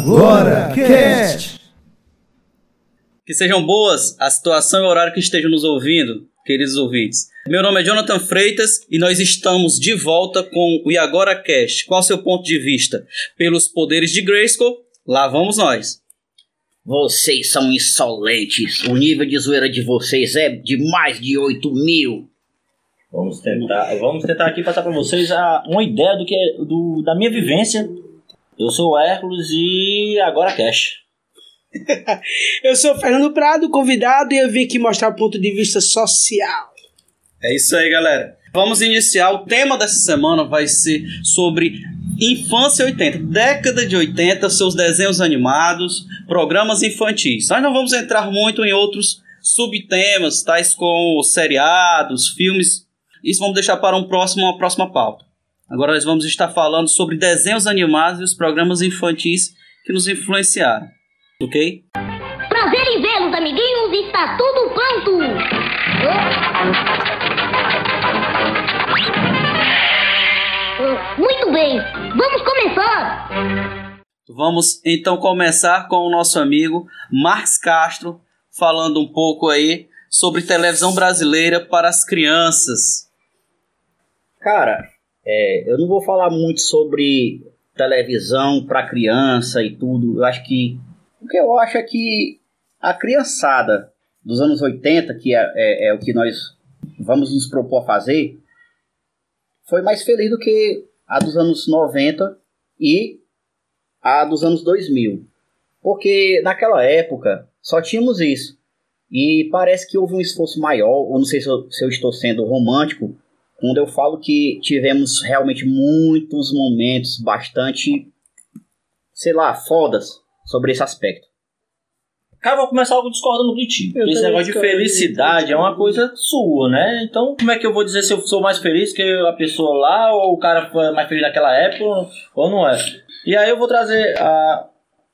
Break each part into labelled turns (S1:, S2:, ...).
S1: Agora Cast.
S2: Que sejam boas a situação e o horário que estejam nos ouvindo, queridos ouvintes. Meu nome é Jonathan Freitas e nós estamos de volta com o E Agora Cast. Qual o seu ponto de vista? Pelos poderes de Grayskull, lá vamos nós.
S3: Vocês são insolentes. O nível de zoeira de vocês é de mais de 8 mil.
S4: Vamos tentar, vamos tentar aqui passar para vocês a, uma ideia do que é, do, da minha vivência. Eu sou o Hércules e agora Cash.
S5: Eu sou o Fernando Prado, convidado, e eu vim aqui mostrar o ponto de vista social.
S2: É isso aí, galera. Vamos iniciar. O tema dessa semana vai ser sobre infância 80, década de 80, seus desenhos animados, programas infantis. Nós não vamos entrar muito em outros subtemas, tais como seriados, filmes. Isso vamos deixar para um próximo, uma próxima pauta. Agora nós vamos estar falando sobre desenhos animados e os programas infantis que nos influenciaram. Ok?
S6: Prazer em vê-los, amiguinhos. Está tudo pronto. Ah, Muito bem. Vamos começar.
S2: Vamos então começar com o nosso amigo Marcos Castro, falando um pouco aí sobre televisão brasileira para as crianças.
S3: Cara, é, eu não vou falar muito sobre televisão para criança e tudo. Eu acho que. O que eu acho é que a criançada dos anos 80, que é, é- é o que nós vamos nos propor a fazer, foi mais feliz do que a dos anos 90 e a dos anos 2000. Porque naquela época só tínhamos isso. E parece que houve um esforço maior, ou não sei se eu, se eu estou sendo romântico, quando eu falo que tivemos realmente muitos momentos bastante, sei lá, fodas sobre esse aspecto.
S4: Cara, eu vou começar algo discordando de ti.
S5: Eu
S4: Esse negócio de felicidade é uma coisa sua, né? Então, como é que eu vou dizer se eu sou mais feliz que a pessoa lá, ou o cara foi mais feliz naquela época, ou não é? E aí eu vou trazer a.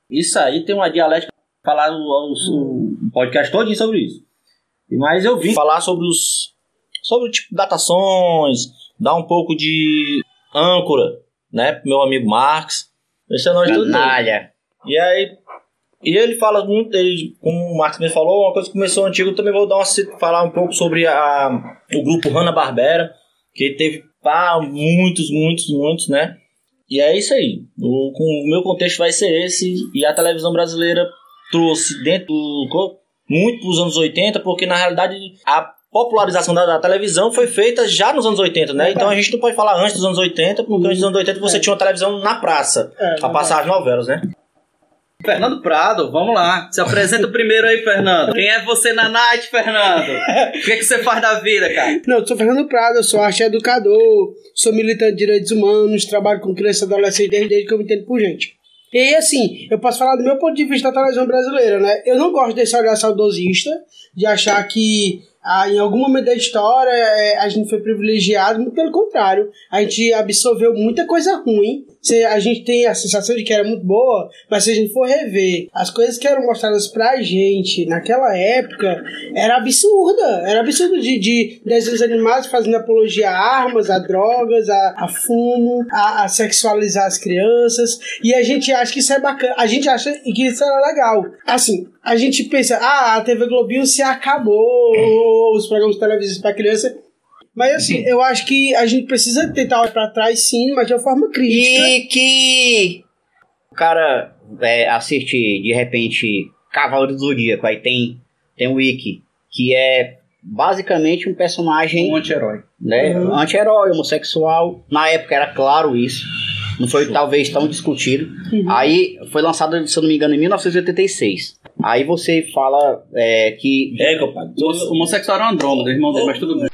S4: Isso aí tem uma dialética falar o, o, o podcast todinho sobre isso. Mas eu vim falar sobre os. Sobre tipo datações, dar um pouco de âncora, né? pro Meu amigo Marx. Esse é nós tudo. E aí, e ele fala muito, ele, como o Marcos mesmo falou, uma coisa que começou antigo, eu também vou dar uma, falar um pouco sobre a, o grupo Hanna-Barbera, que teve pá, muitos, muitos, muitos, né? E é isso aí. O, o meu contexto vai ser esse, e a televisão brasileira trouxe dentro do muito para os anos 80, porque na realidade a popularização da, da televisão foi feita já nos anos 80, né? Então a gente não pode falar antes dos anos 80, porque antes dos anos 80 você tinha uma televisão na praça,
S5: É,
S4: a passar as novelas, né?
S2: Fernando Prado, vamos lá. Se apresenta primeiro aí, Fernando. Quem é você na night, Fernando? O que, que você faz da vida, cara?
S5: Não, eu sou Fernando Prado, eu sou arte educador, sou militante de direitos humanos, trabalho com criança e adolescente desde, desde que eu me entendo por gente. E aí, assim, eu posso falar do meu ponto de vista da televisão brasileira, né? Eu não gosto desse olhar saudosista, de achar que ah, em algum momento da história eh, a gente foi privilegiado, muito pelo contrário, a gente absorveu muita coisa ruim. A gente tem a sensação de que era muito boa, mas se a gente for rever as coisas que eram mostradas pra gente naquela época, era absurda. Era absurdo de, de desenhos animados fazendo apologia a armas, a drogas, a, a fumo, a, a sexualizar as crianças. E a gente acha que isso é bacana. A gente acha que isso era legal. Assim, a gente pensa, ah, a TV Globinho se acabou, os programas de televisão para criança. Mas assim, eu acho que a gente precisa tentar olhar pra trás sim, mas de uma forma crítica.
S3: E que o cara é, assiste de repente Cavaleiro do Zodíaco, aí tem, tem o Wiki, que é basicamente um personagem
S2: Um anti-herói.
S3: né,
S5: Uhum.
S3: anti-herói, homossexual. Na época era claro isso. Não foi talvez tão discutido.
S5: Uhum.
S3: Aí foi lançado, se eu não me engano, em 1986. Aí você fala é, que.
S4: É, compadre.
S2: O homossexual era um Andrômeda, irmão dele, mas tudo bem.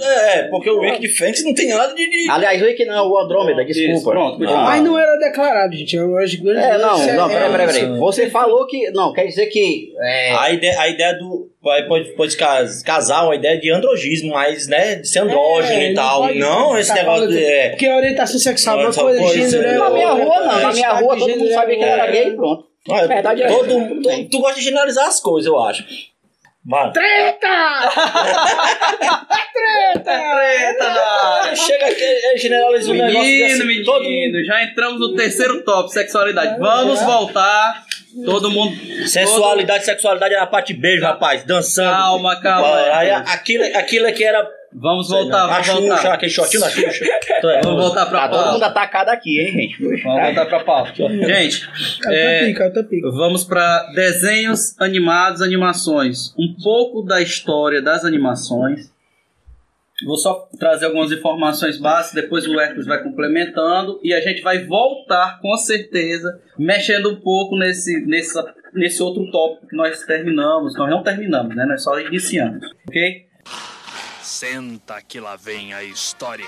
S4: É, porque o Wake de Fênix não tem nada de. de-
S3: Aliás, o Wiki não, é o Andrômeda,
S2: Isso,
S3: desculpa.
S2: pronto, continua.
S5: Mas não era declarado, gente. Eu acho que
S3: É, não,
S5: isso
S3: não, peraí, peraí,
S4: isso,
S3: peraí.
S4: né?
S3: Você falou que. Não, quer dizer que. é,
S4: A ideia, a ideia do. Pode, pode, pode cas- casar uma ideia de androgismo, mas, né? De ser andrógeno
S5: É,
S4: e
S5: não
S4: tal.
S5: pode
S4: Não, esse
S5: tá
S4: negócio de. É,
S5: Porque a orientação sexual é uma
S4: Não,
S5: coisa,
S4: pode
S5: gênero
S4: ser.
S5: é
S3: na minha rua, não. Na minha rua todo mundo sabia que ele era gay, pronto.
S4: Olha,
S3: verdade é
S4: todo,
S3: essa.
S4: tu, tu gosta de generalizar as coisas, eu acho. Mano.
S5: Treta! Treta!
S4: Chega aqui, é, generaliza o negócio
S2: Menino,
S4: desse,
S2: menino,
S4: todo mundo.
S2: já entramos no terceiro top, sexualidade. Vamos voltar. Todo mundo.
S4: Sensualidade, sexualidade era parte de beijo, rapaz, dançando.
S2: Calma, calma.
S4: Olha, Aí, aquilo, aquilo aqui era.
S2: Vamos voltar,
S4: a
S2: vamos
S4: Xuxa,
S2: voltar.
S4: aquele shortinho da Xuxa. Então, é,
S2: Vamos voltar pra
S3: Tá todo mundo
S2: pauta.
S3: atacado aqui, hein, gente?
S2: Vamos voltar pra pauta. Gente,
S5: Alta
S2: é,
S5: pica, alta pica.
S2: Vamos para desenhos animados, animações. Um pouco da história das animações. Vou só trazer algumas informações básicas, depois o Hércules vai complementando e a gente vai voltar com certeza, mexendo um pouco nesse, nessa, nesse outro tópico que nós terminamos. Nós não terminamos, né? Nós só iniciamos, ok?
S7: Senta que lá vem a história.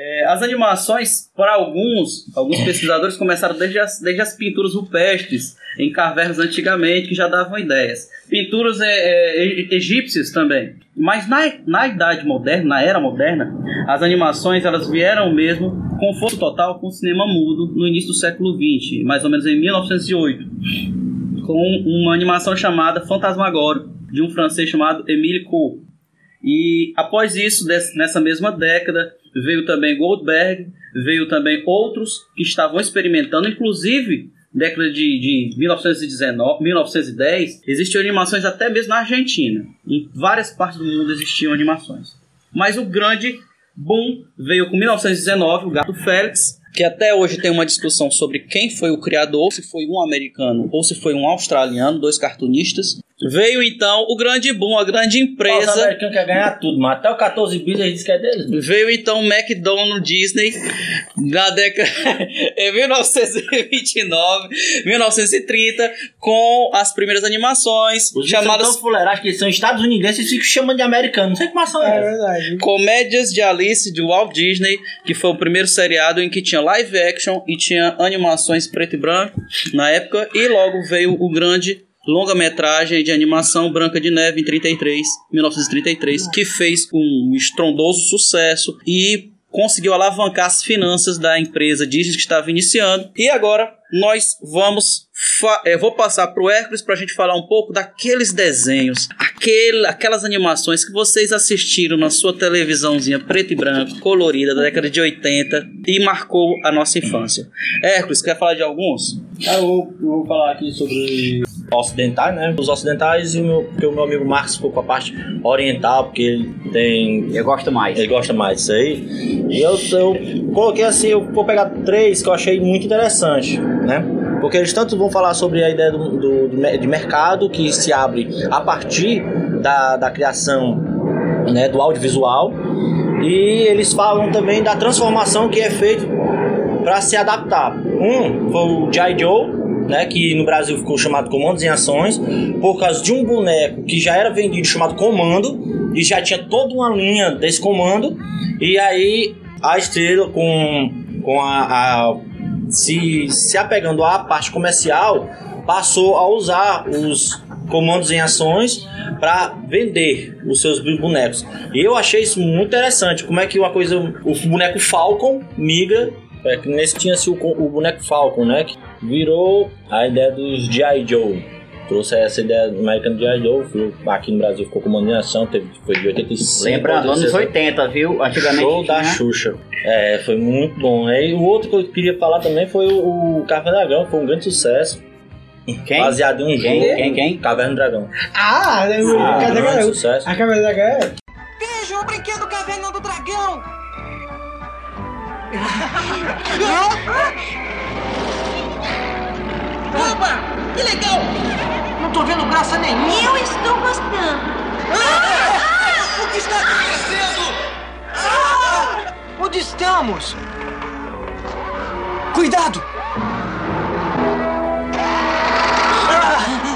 S2: É, as animações, para alguns, alguns pesquisadores começaram desde as, desde as pinturas rupestres em cavernas antigamente, que já davam ideias. Pinturas é, é, egípcias também. Mas na, na idade moderna, na era moderna, as animações elas vieram mesmo com força total com o cinema mudo no início do século XX, mais ou menos em 1908, com uma animação chamada Fantasmagorio, de um francês chamado Émile Coe. E após isso, nessa mesma década, veio também Goldberg, veio também outros que estavam experimentando, inclusive década de, de 1919, 1910, existiam animações até mesmo na Argentina. Em várias partes do mundo existiam animações. Mas o grande boom veio com 1919, o Gato Félix, que até hoje tem uma discussão sobre quem foi o criador, se foi um americano ou se foi um australiano, dois cartunistas. Veio então o grande boom, a grande
S4: Os
S2: empresa
S4: americanos querem ganhar tudo, mas até o 14 bis eles dizem que é deles.
S2: Veio então o McDonald's Disney na década em 1929, 1930, com as primeiras animações
S4: Os
S2: chamadas
S4: são tão que são estadunidenses e ficam chamando de americano. Não sei que ação
S5: É
S4: é
S5: verdade.
S2: Comédias de Alice de Walt Disney, que foi o primeiro seriado em que tinha live action e tinha animações preto e branco na época, e logo veio o grande longa-metragem de animação Branca de Neve em 33, 1933, que fez um estrondoso sucesso e conseguiu alavancar as finanças da empresa Disney que estava iniciando. E agora nós vamos eh, vou passar pro Hércules para a gente falar um pouco daqueles desenhos, aquele, aquelas animações que vocês assistiram na sua televisãozinha preto e branco, colorida da década de 80 e marcou a nossa infância. Hércules, quer falar de alguns?
S4: Ah, eu vou, falar aqui sobre ocidentais, né? Os ocidentais e o meu, porque o meu amigo Marcos ficou com a parte oriental, porque ele tem.
S3: Eu gosto mais.
S4: Ele gosta mais disso aí. E eu, eu coloquei assim, eu vou pegar três que eu achei muito interessante, né? Porque eles tanto vão falar sobre a ideia do, do- do de mercado que se abre a partir da, da criação né, do audiovisual. E eles falam também da transformação que é feita para se adaptar. Um foi o G.I. Joe, né, que no Brasil ficou chamado Comandos em Ações, por causa de um boneco que já era vendido chamado Comando, e já tinha toda uma linha desse comando, e aí a estrela com, com a, a- se, se apegando à parte comercial, passou a usar os comandos em ações para vender os seus bonecos. E eu achei isso muito interessante, como é que uma coisa, o boneco Falcon migra é que nesse tinha-se o, o boneco Falcon, né? Que virou a ideia dos G.I. Joe. Trouxe essa ideia do American G.I. Joe. foi- Aqui no Brasil ficou com uma animação, teve, foi de 85.
S3: Lembrando, anos
S4: 86.
S3: 80, viu? Antigamente
S4: Show da
S3: tinha-
S4: Xuxa. É, foi muito bom. E o outro que eu queria falar também foi o, o Caverna do Dragão, foi um grande sucesso.
S3: Quem?
S4: Baseado em um
S3: Quem?
S4: jogo.
S3: Quem? Quem?
S4: Caverna do Dragão.
S5: Ah, né,
S4: Ah,
S5: cadê
S4: grande
S5: a
S4: sucesso.
S5: A câmera da galera?
S8: Veja o brinquedo Caverna do Dragão! Opa! Que legal! Não tô vendo graça nenhuma!
S6: Eu estou gostando.
S8: Ah! O que está acontecendo? Ah! Onde estamos? Cuidado!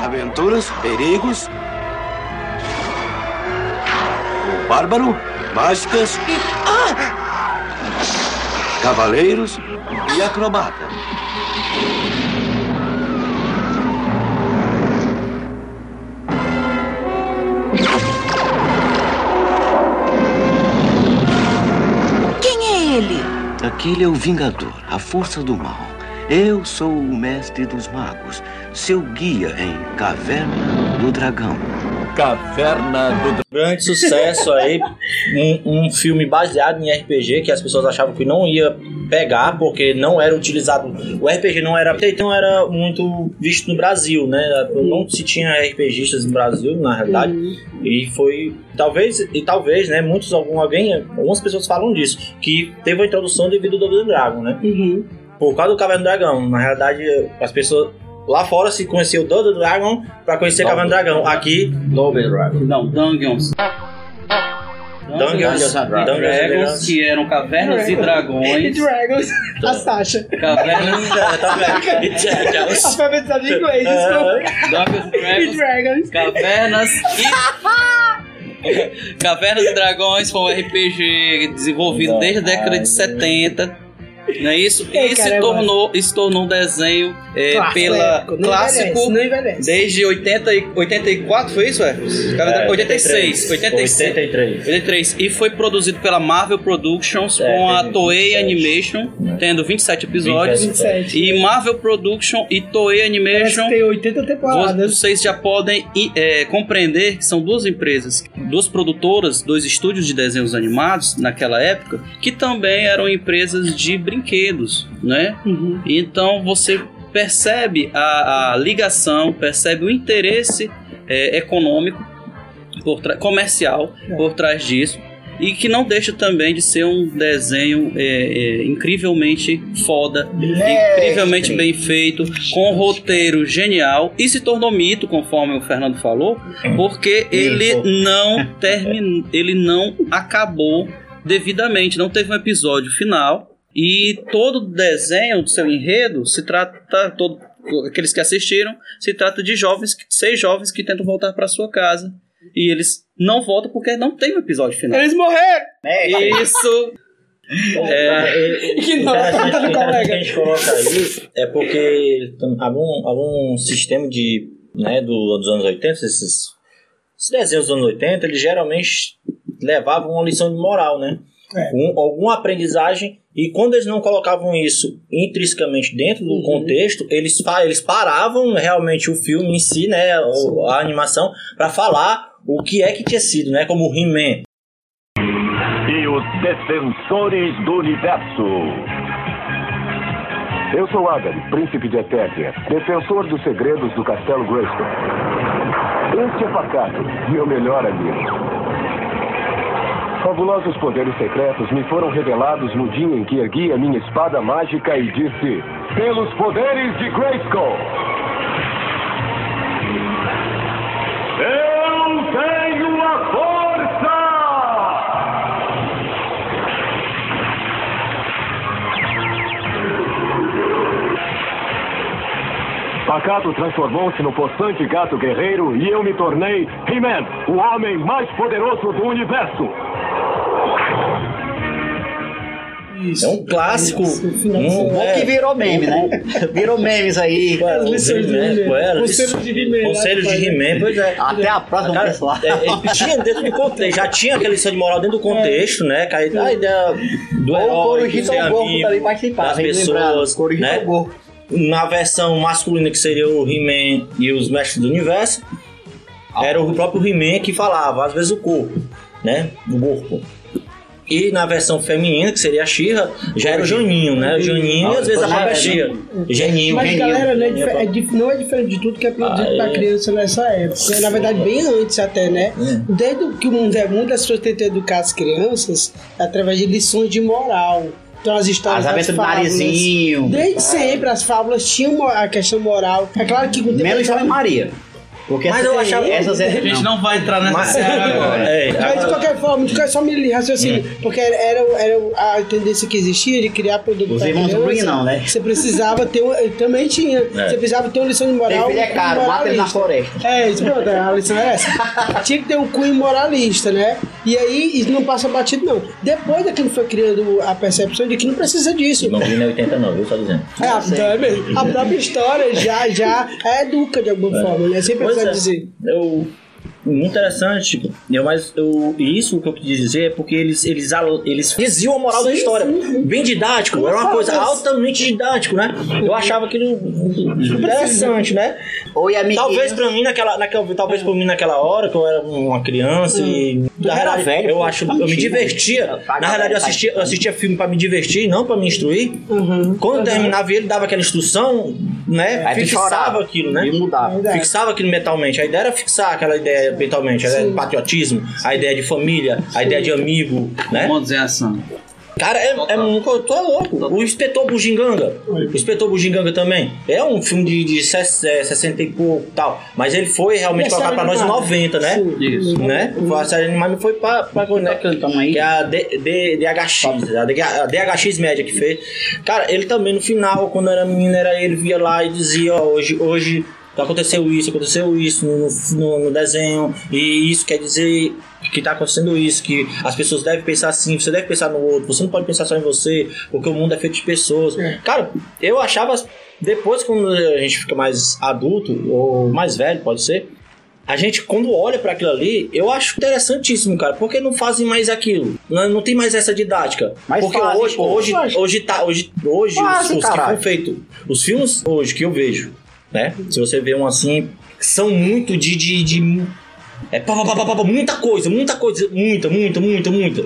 S1: Aventuras, perigos. O bárbaro, mágicas. Cavaleiros e acrobata.
S6: Quem é ele?
S1: Aquele é o Vingador, a força do mal. Eu sou o mestre dos magos, seu guia em Caverna do Dragão.
S7: Caverna do
S4: grande sucesso aí, um, um filme baseado em RPG que as pessoas achavam que não ia pegar porque não era utilizado, o RPG não era, não era muito visto no Brasil, né? Não se tinha RPGistas no Brasil, na realidade. E foi talvez e talvez, né, muitos algum alguém, algumas pessoas falam disso, que teve a introdução devido ao Double Dragon, né?
S5: Uhum.
S4: Por causa do Caverna do Dragão. Na realidade, as pessoas lá fora se conheciam o Double Dragon pra conhecer Caverna do Dragão. Aqui,
S3: Double Dragon.
S2: Não, Dungeons.
S4: Dungeons and Dragons.
S2: Dragons, que eram cavernas e
S5: E
S2: dragões.
S5: Dragons, a Sasha.
S2: Cavernas,
S5: Alfabetizado em inglês, desculpa.
S2: Dungeons
S5: E
S2: Dragons.
S5: Dragons.
S2: Cavernas e. Cavernas e Dragões foi um RPG desenvolvido desde a década de 70. Não é isso?
S5: Ei,
S2: E se tornou, se tornou um desenho é,
S5: Clássico,
S2: pela
S5: épico. Não
S2: clássico
S5: envelhece, não envelhece.
S2: desde 80 e, 84, foi isso, é?
S4: É,
S2: 86, 86.
S4: 83.
S2: 83. E foi produzido pela Marvel Productions
S4: É,
S2: com a Toei
S4: 27.
S2: Animation, tendo 27 episódios.
S5: 27.
S2: E Marvel Production e Toei Animation
S5: que tem 80 temporadas.
S2: vocês já podem é, compreender que são duas empresas, duas produtoras, dois estúdios de desenhos animados naquela época, que também eram empresas de brinquedos, né?
S5: Uhum.
S2: Então você percebe a, a ligação, percebe o interesse é, econômico, por comercial
S5: É.
S2: por trás disso. E que não deixa também de ser um desenho é, é, incrivelmente foda, incrivelmente bem feito, com um roteiro genial e se tornou mito, conforme o Fernando falou, porque ele não terminou, ele não acabou devidamente, não teve um episódio final e todo o desenho do seu enredo se trata todo aqueles que assistiram se trata de jovens, seis jovens que tentam voltar para sua casa e eles não voltam porque não tem um episódio final.
S5: Eles morreram!
S2: Isso é,
S5: Que não,
S4: Interessante,
S5: tá do colega.
S4: que a gente coloca aí é porque algum, algum sistema de, né, do, dos anos 80, esses, esses desenhos dos anos 80, eles geralmente levavam uma lição de moral, né?
S5: É.
S4: Um, alguma aprendizagem e quando eles não colocavam isso intrinsecamente dentro do
S5: Uhum.
S4: contexto, eles, eles paravam realmente o filme em si, né, a animação, para falar o que é que tinha sido, né, como He-Man.
S9: e os Defensores do Universo. Eu sou Agari, príncipe de Eternia, defensor dos segredos do Castelo Grayskull. Este é Pacato, meu melhor amigo. Fabulosos poderes secretos me foram revelados no dia em que ergui a minha espada mágica e disse: Pelos poderes de Grayskull! Eu Pacato transformou-se no possante gato guerreiro e eu me tornei He-Man, o homem mais poderoso do universo.
S5: Isso.
S4: É um clássico. Um,
S5: do
S3: Bom que virou meme, né? Virou memes aí.
S5: As lições do
S4: He-Man,
S5: He-Man.
S4: qual era?
S5: Conselho de He-Man,
S4: Conselho
S5: né?
S4: de He-Man, pois é.
S3: Até a próxima,
S4: Cara,
S3: pessoal.
S4: é, é, tinha dentro do contexto, já tinha aquela lição de moral dentro do contexto, né? Que a, ideia do herói, de
S3: Corujito
S4: ser
S3: ao Gordo
S4: amigo das pessoas,
S3: Corujito
S4: né? Na versão masculina, que seria o He-Man e os Mestres do Universo, era o próprio He-Man que falava, às vezes o corpo, né? O corpo. E na versão feminina, que seria a Xirra, já era o Joninho, né? O Joninho e às vezes a própria Xirra. Geninho.
S5: Mas,
S3: Geninho.
S5: galera, não é,
S4: Geninho,
S5: é dif- não é diferente de tudo que é produzido
S4: Ah,
S5: pra
S4: é.
S5: criança nessa época. Na verdade, bem antes até, né?
S4: É.
S5: Desde que o mundo é mundo, as pessoas tentam educar as crianças através de lições de moral. Então, as histórias
S3: As aventuras do narizinho.
S5: Desde sempre, as fábulas tinham a questão moral. É claro que com o tempo
S3: Menos Jovem Maria. Porque
S4: Mas
S3: essas-
S4: eu achava-
S3: essas
S2: a gente não vai entrar nessa
S4: Mas-
S2: agora.
S4: É,
S5: Mas de qualquer forma, de qualquer só me raciocínio, porque era, era, a tendência que existia de criar produto
S3: Os irmãos. Green não, né?
S5: Você precisava ter eu também tinha. Você precisava ter uma lição de moral.
S3: Filho é caro, mata ele na floresta.
S5: É, isso pronto, a lição é essa. Tinha que ter um cunho moralista, né? E aí isso não passa batido, não. Depois daquilo foi criando a percepção de que não precisa disso.
S4: Não vi na 80 não, viu? Só dizendo.
S5: É, a, então é mesmo. a própria história já, já educa de alguma forma, né? Sem
S4: Pois é.
S5: dizer.
S4: Eu, Muito interessante, tipo, eu, mas eu, isso que eu quis dizer é porque eles, eles, eles diziam a moral da história. Bem didático, era uma coisa altamente didático, né? Eu achava aquilo interessante, né?
S3: Oi, amiguinho.
S4: Talvez pra mim naquela, naquela, talvez pra mim naquela hora, que eu era uma criança e na
S3: era
S4: realidade,
S3: velho,
S4: eu
S3: pô,
S4: acho, eu me divertia. Na realidade, eu assistia, eu assistia filme pra me divertir, não pra me instruir. Quando eu terminava ele dava aquela instrução, né?
S3: Aí
S4: fixava aquilo, né?
S3: E mudava.
S5: Verdade.
S4: Fixava aquilo mentalmente. A ideia era fixar aquela ideia mentalmente. A ideia de patriotismo, a ideia de família, a ideia de amigo, né?
S2: Comandos em ação.
S4: Cara, é, é muito. Tu é louco. O Inspetor Bugiganga. O Inspetor Bugiganga também. É um filme de, de ses- é, 60 e pouco tal. Mas ele foi realmente colocado pra nós em
S5: animada?
S4: 90, né?
S5: Sim.
S2: Isso.
S4: Né? Foi a série animada foi pra, pra né? Que é a D- D- DHX, a DHX média que fez. Cara, ele também no final, quando era menino, era ele via lá e dizia, ó, hoje, hoje aconteceu isso, aconteceu isso no, no, no desenho, e isso quer dizer que tá acontecendo isso, que as pessoas devem pensar assim, você deve pensar no outro, você não pode pensar só em você, porque o mundo é feito de pessoas. Cara, eu achava, depois quando a gente fica mais adulto, ou mais velho, pode ser, a gente, quando olha pra aquilo ali, eu acho interessantíssimo, cara. Porque não fazem mais aquilo. Não, não tem mais essa didática.
S3: Mas
S4: porque
S3: fazem,
S4: hoje,
S3: pô.
S4: hoje, hoje tá. Hoje, hoje os,
S3: Fazem,
S4: os que foram feitos. Os filmes hoje que eu vejo, né? Se você vê um assim, são muito de. de, de é pá, pá, pá, pá, muita coisa, muita coisa, muita, muita, muita, muita.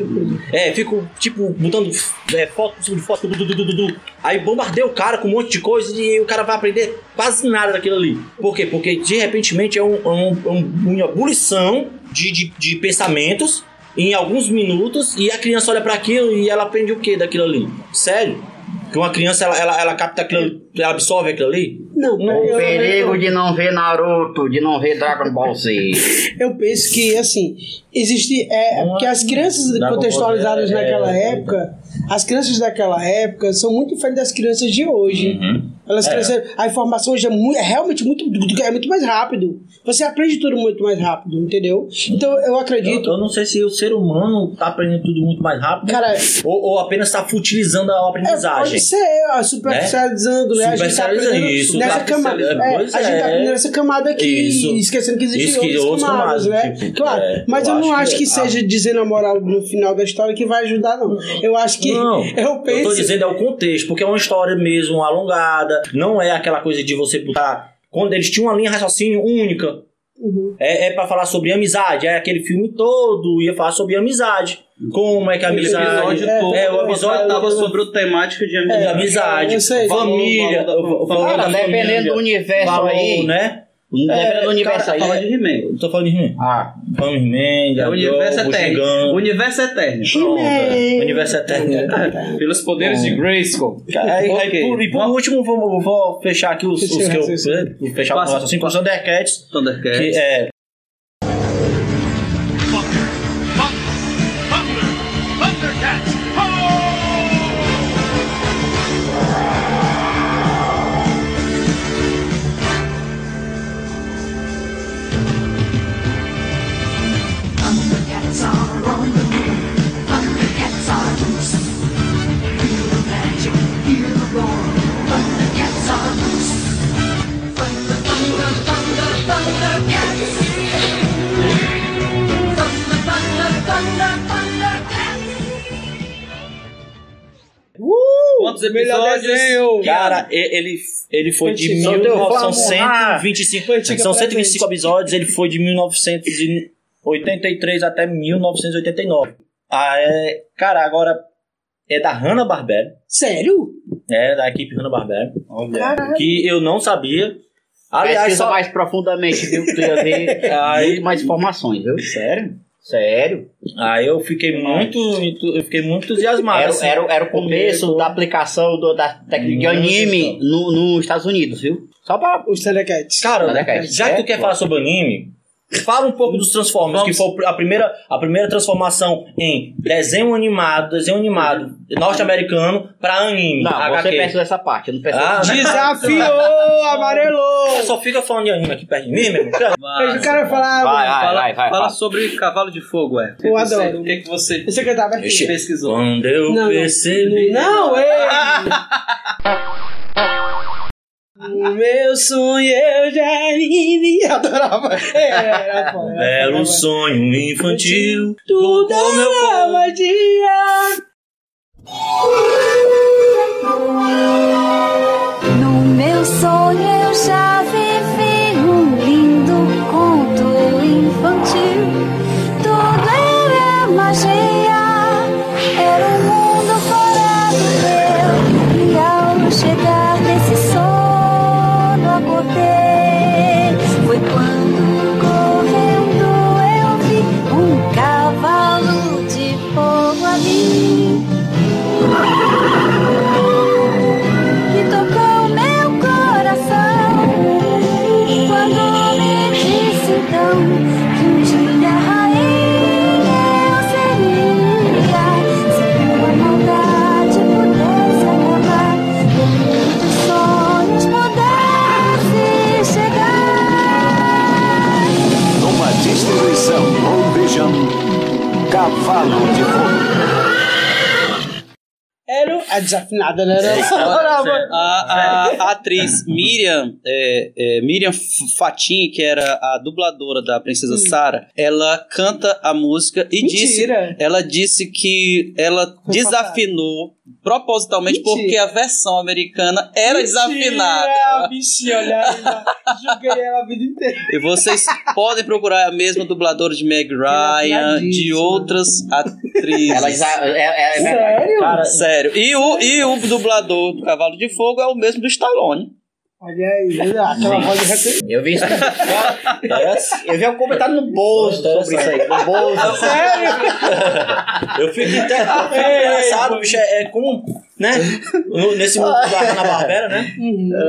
S4: É, fico, tipo, botando é, foto de foto, du, du, du, aí bombardeia o cara com um monte de coisa e o cara vai aprender quase nada daquilo ali. Por quê? Porque de repentemente é, um, é é um- uma ebulição de, de, de pensamentos em alguns minutos e a criança olha para aquilo e ela aprende o que daquilo ali? Sério? Que uma criança ela, ela, ela capta aquilo, ela absorve aquilo ali?
S5: Não,
S3: O
S5: eu,
S3: perigo de não ver Naruto, de não ver Dragon Ball Z.
S5: eu penso que, assim, existe. É,
S4: Vamos
S5: porque as crianças
S4: Dragon
S5: contextualizadas
S4: é,
S5: naquela
S4: é,
S5: época, as crianças daquela época são muito diferentes das crianças de hoje. Elas
S4: É.
S5: cresceram. A informação hoje é, muito, é realmente muito, é muito mais rápido. Você aprende tudo muito mais rápido, entendeu? Então eu
S4: Eu,
S5: acredito.
S4: eu não sei se o ser humano tá aprendendo tudo muito mais rápido
S5: Cara,
S4: ou, ou apenas está futilizando a
S5: É,
S4: aprendizagem.
S5: pode ser, ó, superficializando, né? A gente tá
S4: Superficializando
S5: aprendendo
S4: isso,
S5: nessa
S4: superficializando.
S5: camada. É, a gente tá
S4: é.
S5: aprendendo essa camada aqui,
S4: Isso.
S5: esquecendo que existem
S4: Isso
S5: outras, camadas, né?
S4: tipo,
S5: claro,
S4: é,
S5: mas
S4: eu
S5: eu, não
S4: acho que-
S5: que, seja dizendo a moral no final da história que vai ajudar, não. Eu acho que
S4: Não,
S5: eu penso.
S4: tô dizendo é o contexto, porque é uma história mesmo alongada, não é aquela coisa de você botar. Quando eles tinham uma linha de raciocínio única.
S5: Uhum.
S4: É, é para falar sobre amizade, é aquele filme todo ia falar sobre amizade. Como é que a
S2: O
S4: amizade.
S2: episódio
S5: é,
S2: todo
S4: é, o episódio
S2: tava
S4: todo-
S2: sobre a temática de
S4: de
S2: amizade.
S4: amizade,
S5: eu sei.
S4: família,
S2: Valor- valor
S4: o
S2: da-
S4: valor
S3: Cara, dependendo
S4: família,
S3: do universo
S4: valor,
S3: aí.
S4: né?
S3: Dependendo do universo
S2: Cara,
S3: aí.
S2: fala de He-Man.
S4: Eu tô falando de He-Man.
S3: Ah,
S4: Falando de He-Man, de
S2: É o universo eterno.
S4: Bugiganga.
S2: O universo eterno.
S4: Pronto, é. Universo eterno.
S2: Pelos poderes de Grayskull.
S4: Aí, aí,
S2: Ok.
S4: por, e por último, vou, vou fechar aqui os, que eu. fechar o
S2: Passa-
S4: raciocínio com os Thundercats.
S2: Thundercats.
S4: Que é.
S2: Quantos episódios?
S5: desenho.
S4: Cara, ele, ele foi de
S5: Antigo.
S3: Só teu
S4: 19,
S3: fã,
S4: são
S3: ah.
S4: 125.
S5: Antiga
S4: São
S5: pra
S4: 125
S5: frente.
S4: episódios, ele foi de 1983 até 1989. Ah, é. Cara, agora é da Hanna-Barbera.
S5: Sério?
S4: É, da equipe Hanna-Barbera.
S5: Caralho.
S4: Que eu não sabia. Aliás,
S3: pesquisa
S4: só,
S3: mais profundamente, viu? Que tu ia ver
S4: Aí-
S3: muito mais informações, viu? Sério? Sério?
S4: Aí eu fiquei muito, eu fiquei muito entusiasmado.
S3: Era,
S4: assim.
S3: era, era o começo da aplicação do- da técnica de anime no, nos Estados Unidos, viu? Só pra.
S5: Os Thundercats.
S4: Cara, já que tu
S3: é,
S4: quer
S3: pô.
S4: falar sobre anime, fala um pouco dos Transformers,
S2: Vamos.
S4: que foi a primeira, a primeira transformação em desenho animado, desenho animado norte-americano pra anime.
S3: Não,
S4: HQ.
S3: você percebeu essa parte, eu não.
S4: Ah, né?
S5: Desafiou! Amarelou!
S4: Só fica falando de anime aqui perto de mim, meu irmão.
S5: Aí o cara falava.
S3: Vai, vai,
S2: Fala,
S3: vai, vai.
S2: fala
S3: fala.
S2: sobre Cavalo de Fogo, é.
S5: Eu adoro.
S2: O que, que você
S5: Você cantava aqui.
S2: pesquisou?
S4: Quando eu
S5: Não, não.
S4: percebi.
S5: Não, No meu sonho eu já me adorava. Era foda.
S4: sonho infantil.
S5: Tudo
S4: meu
S5: era magia.
S10: No meu sonho eu já vivi um lindo conto infantil. Tudo era magia, Cavalo de Fogo.
S5: Era a desafinada, né? Era.
S2: A, a atriz Miriam, é, é, Miriam Fatin, que era a dubladora da Princesa Sarah, ela canta a música e disse,
S5: Mentira.
S2: ela disse que ela desafinou propositalmente
S5: Mentira.
S2: porque a versão americana era desafinada.
S5: Mentira, bichinha, olha aí. Joguei ela a vida inteira.
S2: E vocês podem procurar a mesma dubladora de Meg Ryan, de
S5: afinadíssima.
S2: outras atrizes.
S3: Ela já, é, é, é.
S5: Sério?
S4: Cara,
S2: Sério. E o, e o dublador do Cavalo de Fogo é o mesmo do Stallone.
S5: Olha aí, aquela voz de reconhecimento.
S3: Eu vi isso. Eu vi um comentário no bolso sobre isso aí. No bolso.
S5: Sério?
S4: Eu fico até engraçado, bicho. É, é como, né? Nesse mundo da Hanna-Barbera, né?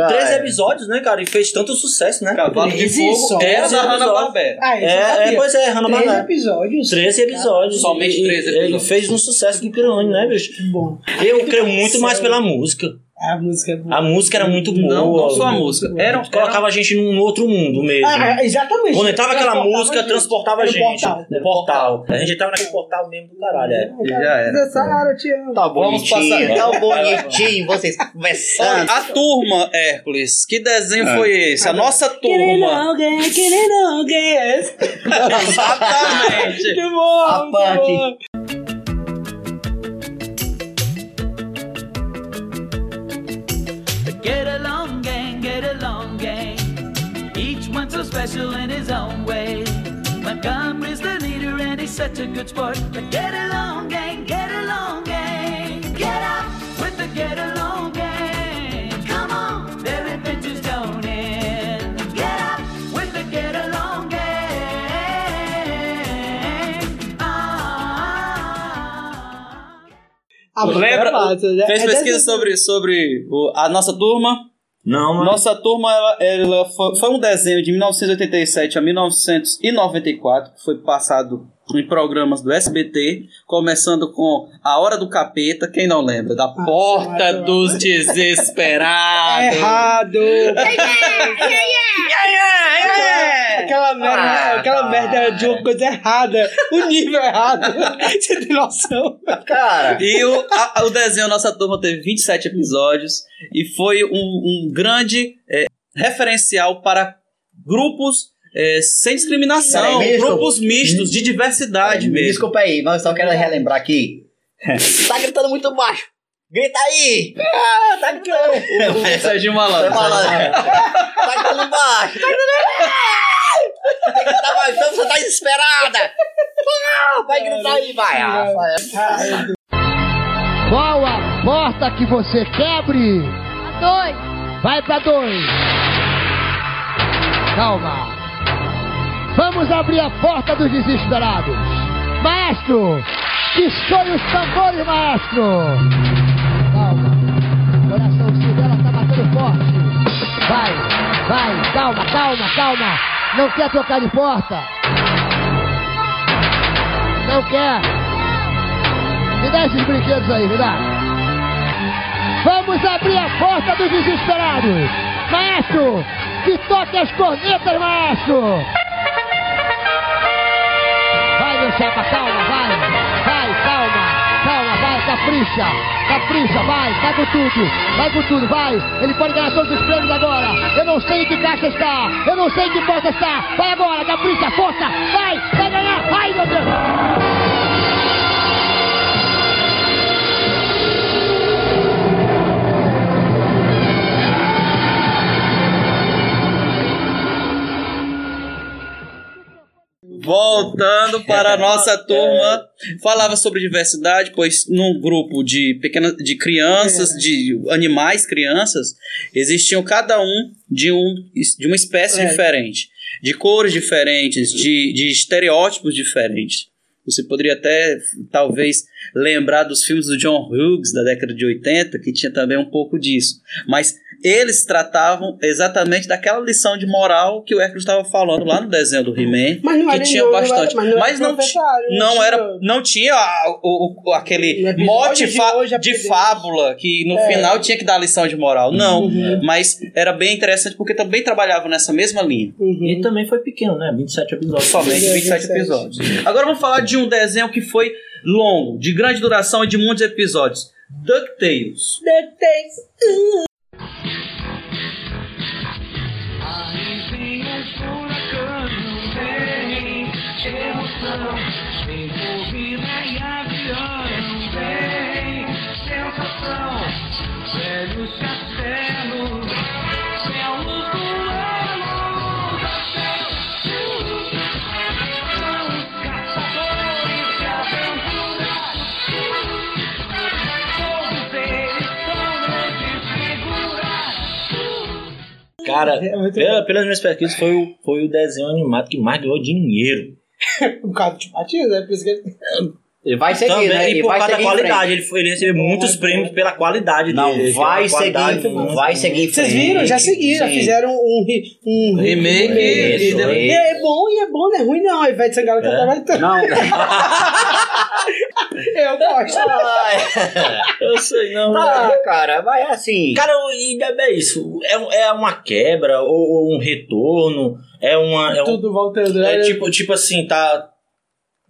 S4: Três episódios, né, cara? E fez tanto sucesso, né?
S2: Cavalo de Fogo era da
S4: Treze
S2: Hanna-Barbera.
S5: Ah,
S4: É, é, pois é,
S5: Três
S4: Hanna-Barbera.
S5: episódios.
S4: 13 episódios.
S2: Somente 13
S4: e-
S2: episódios.
S4: Ele fez um sucesso do grande, né, bicho?
S5: Bom.
S4: Eu creio muito mais pela música.
S5: A música é boa.
S4: A música era muito boa.
S2: Não, não só a música. Era,
S4: Colocava a gente num outro mundo mesmo.
S5: Ah, exatamente.
S4: Quando entrava aquela música,
S5: gente.
S4: transportava a
S5: Era
S4: gente.
S5: portal.
S4: No portal. A gente entrava naquele portal mesmo do caralho. É.
S2: Já era.
S5: Sara, eu te amo.
S3: Tá
S2: Vamos
S3: bonitinho,
S2: passar.
S3: tá bonitinho, vocês conversando.
S2: A turma, Hércules, que desenho
S3: É.
S2: foi esse? A nossa
S5: Querendo
S2: turma.
S5: alguém, querendo alguém. Esse.
S2: Exatamente.
S5: Muito bom,
S3: A
S5: muito
S11: so special in his own way. Montgomery's the leader and he's such a good sport. But get along, gang, get along, gang. Get up with the get along, gang. Come on, their adventures don't end. Get up with the get along, gang. Ah.
S5: A música
S2: Lembra?
S5: é massa, né?
S2: Fez
S5: É
S2: pesquisa sobre, sobre o- a nossa turma?
S4: Não, mas.
S2: Nossa turma ela, ela foi, foi um desenho de 1987 a 1994, que foi passado em programas do SBT, começando com A Hora do Capeta, quem não lembra? Da Porta
S5: mas-
S2: dos
S5: É
S2: Desesperados.
S5: Errado! Aquela merda,
S3: Ah,
S5: aquela merda era de uma coisa errada. O nível errado. Você tem noção?
S3: Cara,
S2: E o, a- o desenho Nossa Turma teve 27 episódios e foi um, um grande é, referencial para grupos é, sem discriminação, grupos mistos, de diversidade
S3: me
S2: mesmo.
S3: desculpa aí, mas só quero relembrar aqui. tá gritando muito baixo. Grita aí! Ah, tá gritando.
S2: O, o Serginho
S3: Tá
S2: Malandro.
S3: Tá gritando baixo. Tá gritando. Tem que gritar mais, então você tá desesperada. Vai gritar aí, vai. Vai.
S12: Qual a porta que você quebre?
S10: A dois.
S12: Vai pra dois. Calma. Vamos abrir a porta dos desesperados. Maestro, que soe os tambores, maestro. Calma. Coração se dela tá batendo forte. Vai, vai, calma, calma, calma. Não quer trocar de porta? Não quer? Me dá esses brinquedos aí, me dá. Vamos abrir a porta dos desesperados. Maestro, que toque as cornetas, maestro. Chapa, calma, vai. Vai, calma. Calma, vai, Capricha, capricha, vai, vai com tudo, vai com tudo, vai. Ele pode ganhar todos os prêmios agora. Eu não sei em que caixa está, eu não sei em que porta está. Vai agora, capricha, força, vai, vai ganhar, vai, meu Deus.
S2: Voltando para a nossa turma, falava sobre diversidade, pois num grupo de pequenas de crianças, de animais crianças, existiam cada um de um de uma espécie
S5: É.
S2: diferente, de cores diferentes, de, de estereótipos diferentes. Você poderia até, talvez, lembrar dos filmes do John Hughes da década de 80, que tinha também um pouco disso. Mas eles tratavam exatamente daquela lição de moral que o Hércules estava falando lá no desenho do He-Man,
S5: Mas não
S2: que tinha
S5: não-
S2: bastante.
S5: mas não era
S2: mas não,
S5: profetário, não
S2: não
S5: tinha-
S2: era, não tinha a- o, o- aquele mote
S5: de
S2: fa-
S5: hoje,
S2: de fábula que no
S5: É.
S2: final tinha que dar a lição de moral. Não,
S5: Uhum.
S2: mas era bem interessante porque também trabalhava nessa mesma linha.
S4: E também foi pequeno, né? 27 episódios.
S2: Somente 27 episódios. Agora vamos falar de um desenho que foi longo, de grande duração e de muitos episódios. DuckTales.
S11: Aí um furacão, vem emoção, vem corrida e avião, vem sensação, velhos castelos,
S4: Cara,
S5: É
S4: pela- pelas minhas pesquisas, foi o, foi o desenho animado que mais ganhou dinheiro.
S5: Por causa de batismo, né? Por isso que ele...
S3: Ele vai seguir,
S4: Também,
S3: né?
S4: e
S3: Ele
S4: por
S3: vai
S4: causa da qualidade. Ele, foi, ele recebeu muitos prêmios pela qualidade
S3: Não,
S4: dele.
S3: vai
S4: qualidade
S3: seguir,
S4: muito-
S3: vai seguir.
S5: Vocês viram? Já seguiram, já
S3: Sim.
S5: fizeram um, um
S2: Remake,
S5: remake.
S2: e
S5: E é bom, e é bom, não é ruim não. A Ivete Sangalo tá
S4: É?
S5: trabalhando.
S3: Não,
S5: Eu gosto.
S4: Eu sei, não.
S3: ah, cara, vai assim.
S4: Cara, e é isso. É, um- é uma quebra ou, ou um retorno. É uma. É, um,
S5: Tudo voltando, né?
S4: é tipo, tipo assim, tá.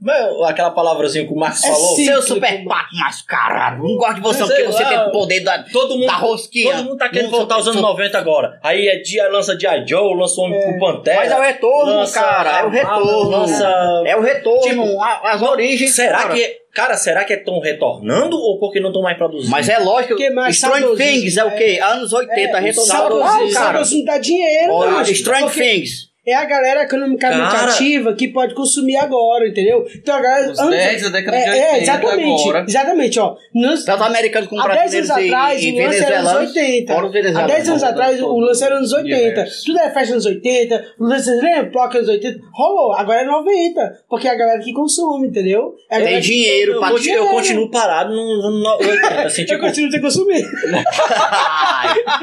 S4: É aquela palavrazinha que o Marcos
S5: É
S4: falou?
S3: Seu super pato mascarado. Não gosto de você,
S4: Sei
S3: porque você
S4: lá.
S3: tem o poder da,
S4: Todo mundo,
S3: da rosquinha.
S4: todo mundo tá querendo voltar aos anos
S3: sou-
S4: 90 agora. Aí é dia, lança G.I. Joe, lança o Homem com Pantera.
S3: Mas é o retorno,
S4: lança
S3: cara. É o retorno.
S4: lança-
S3: É o retorno.
S4: Tipo,
S3: as origens.
S4: Será
S3: cara.
S4: que. Cara, será que estão retornando ou porque não estão mais produzindo?
S3: Mas é lógico.
S5: Porque mais
S3: Strange Things é o quê? Anos 80, retornado.
S5: Saudosismo,
S3: cara.
S5: saudosismo dá dinheiro,
S3: Olha,
S5: cara.
S3: Strange
S5: Porque
S3: Things.
S5: É a galera economicamente
S4: Cara.
S5: ativa que pode consumir agora, entendeu? Então a galera.
S2: Os 10 da década
S5: é,
S2: de 80
S5: É, exatamente.
S2: agora.
S5: Exatamente, ó. Nos,
S3: Tanto americanos como
S5: Há 10 anos
S3: e,
S5: atrás,
S3: e
S5: o lance era anos
S3: venezuelanos.
S5: 80.
S3: Fora os
S5: Há
S3: venezuelanos.
S5: 10 anos atrás, o lance era anos 80.
S2: Diversos.
S5: Tudo era festa anos 80. O lance, vocês lembram? Ploca anos 80. Rolou. Agora é 90. Porque é a galera que consome, entendeu? É
S3: Tem dinheiro
S4: Eu,
S3: pra
S4: conti- eu
S5: dinheiro.
S4: continuo parado no no- no 80, assim,
S5: Eu
S4: tipo,
S5: continuo sem consumir.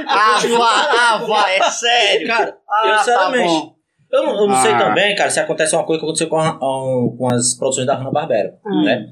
S3: Ah, vai, ah, vai, é sério.
S4: Cara,
S3: Ah,
S4: eu
S3: tá
S4: sinceramente.
S3: bom.
S4: Eu não, eu não
S3: Ah.
S4: sei também, cara, se acontece uma coisa que aconteceu com, a- um, com as produções da Hanna-Barbera,
S5: Ah.
S4: né?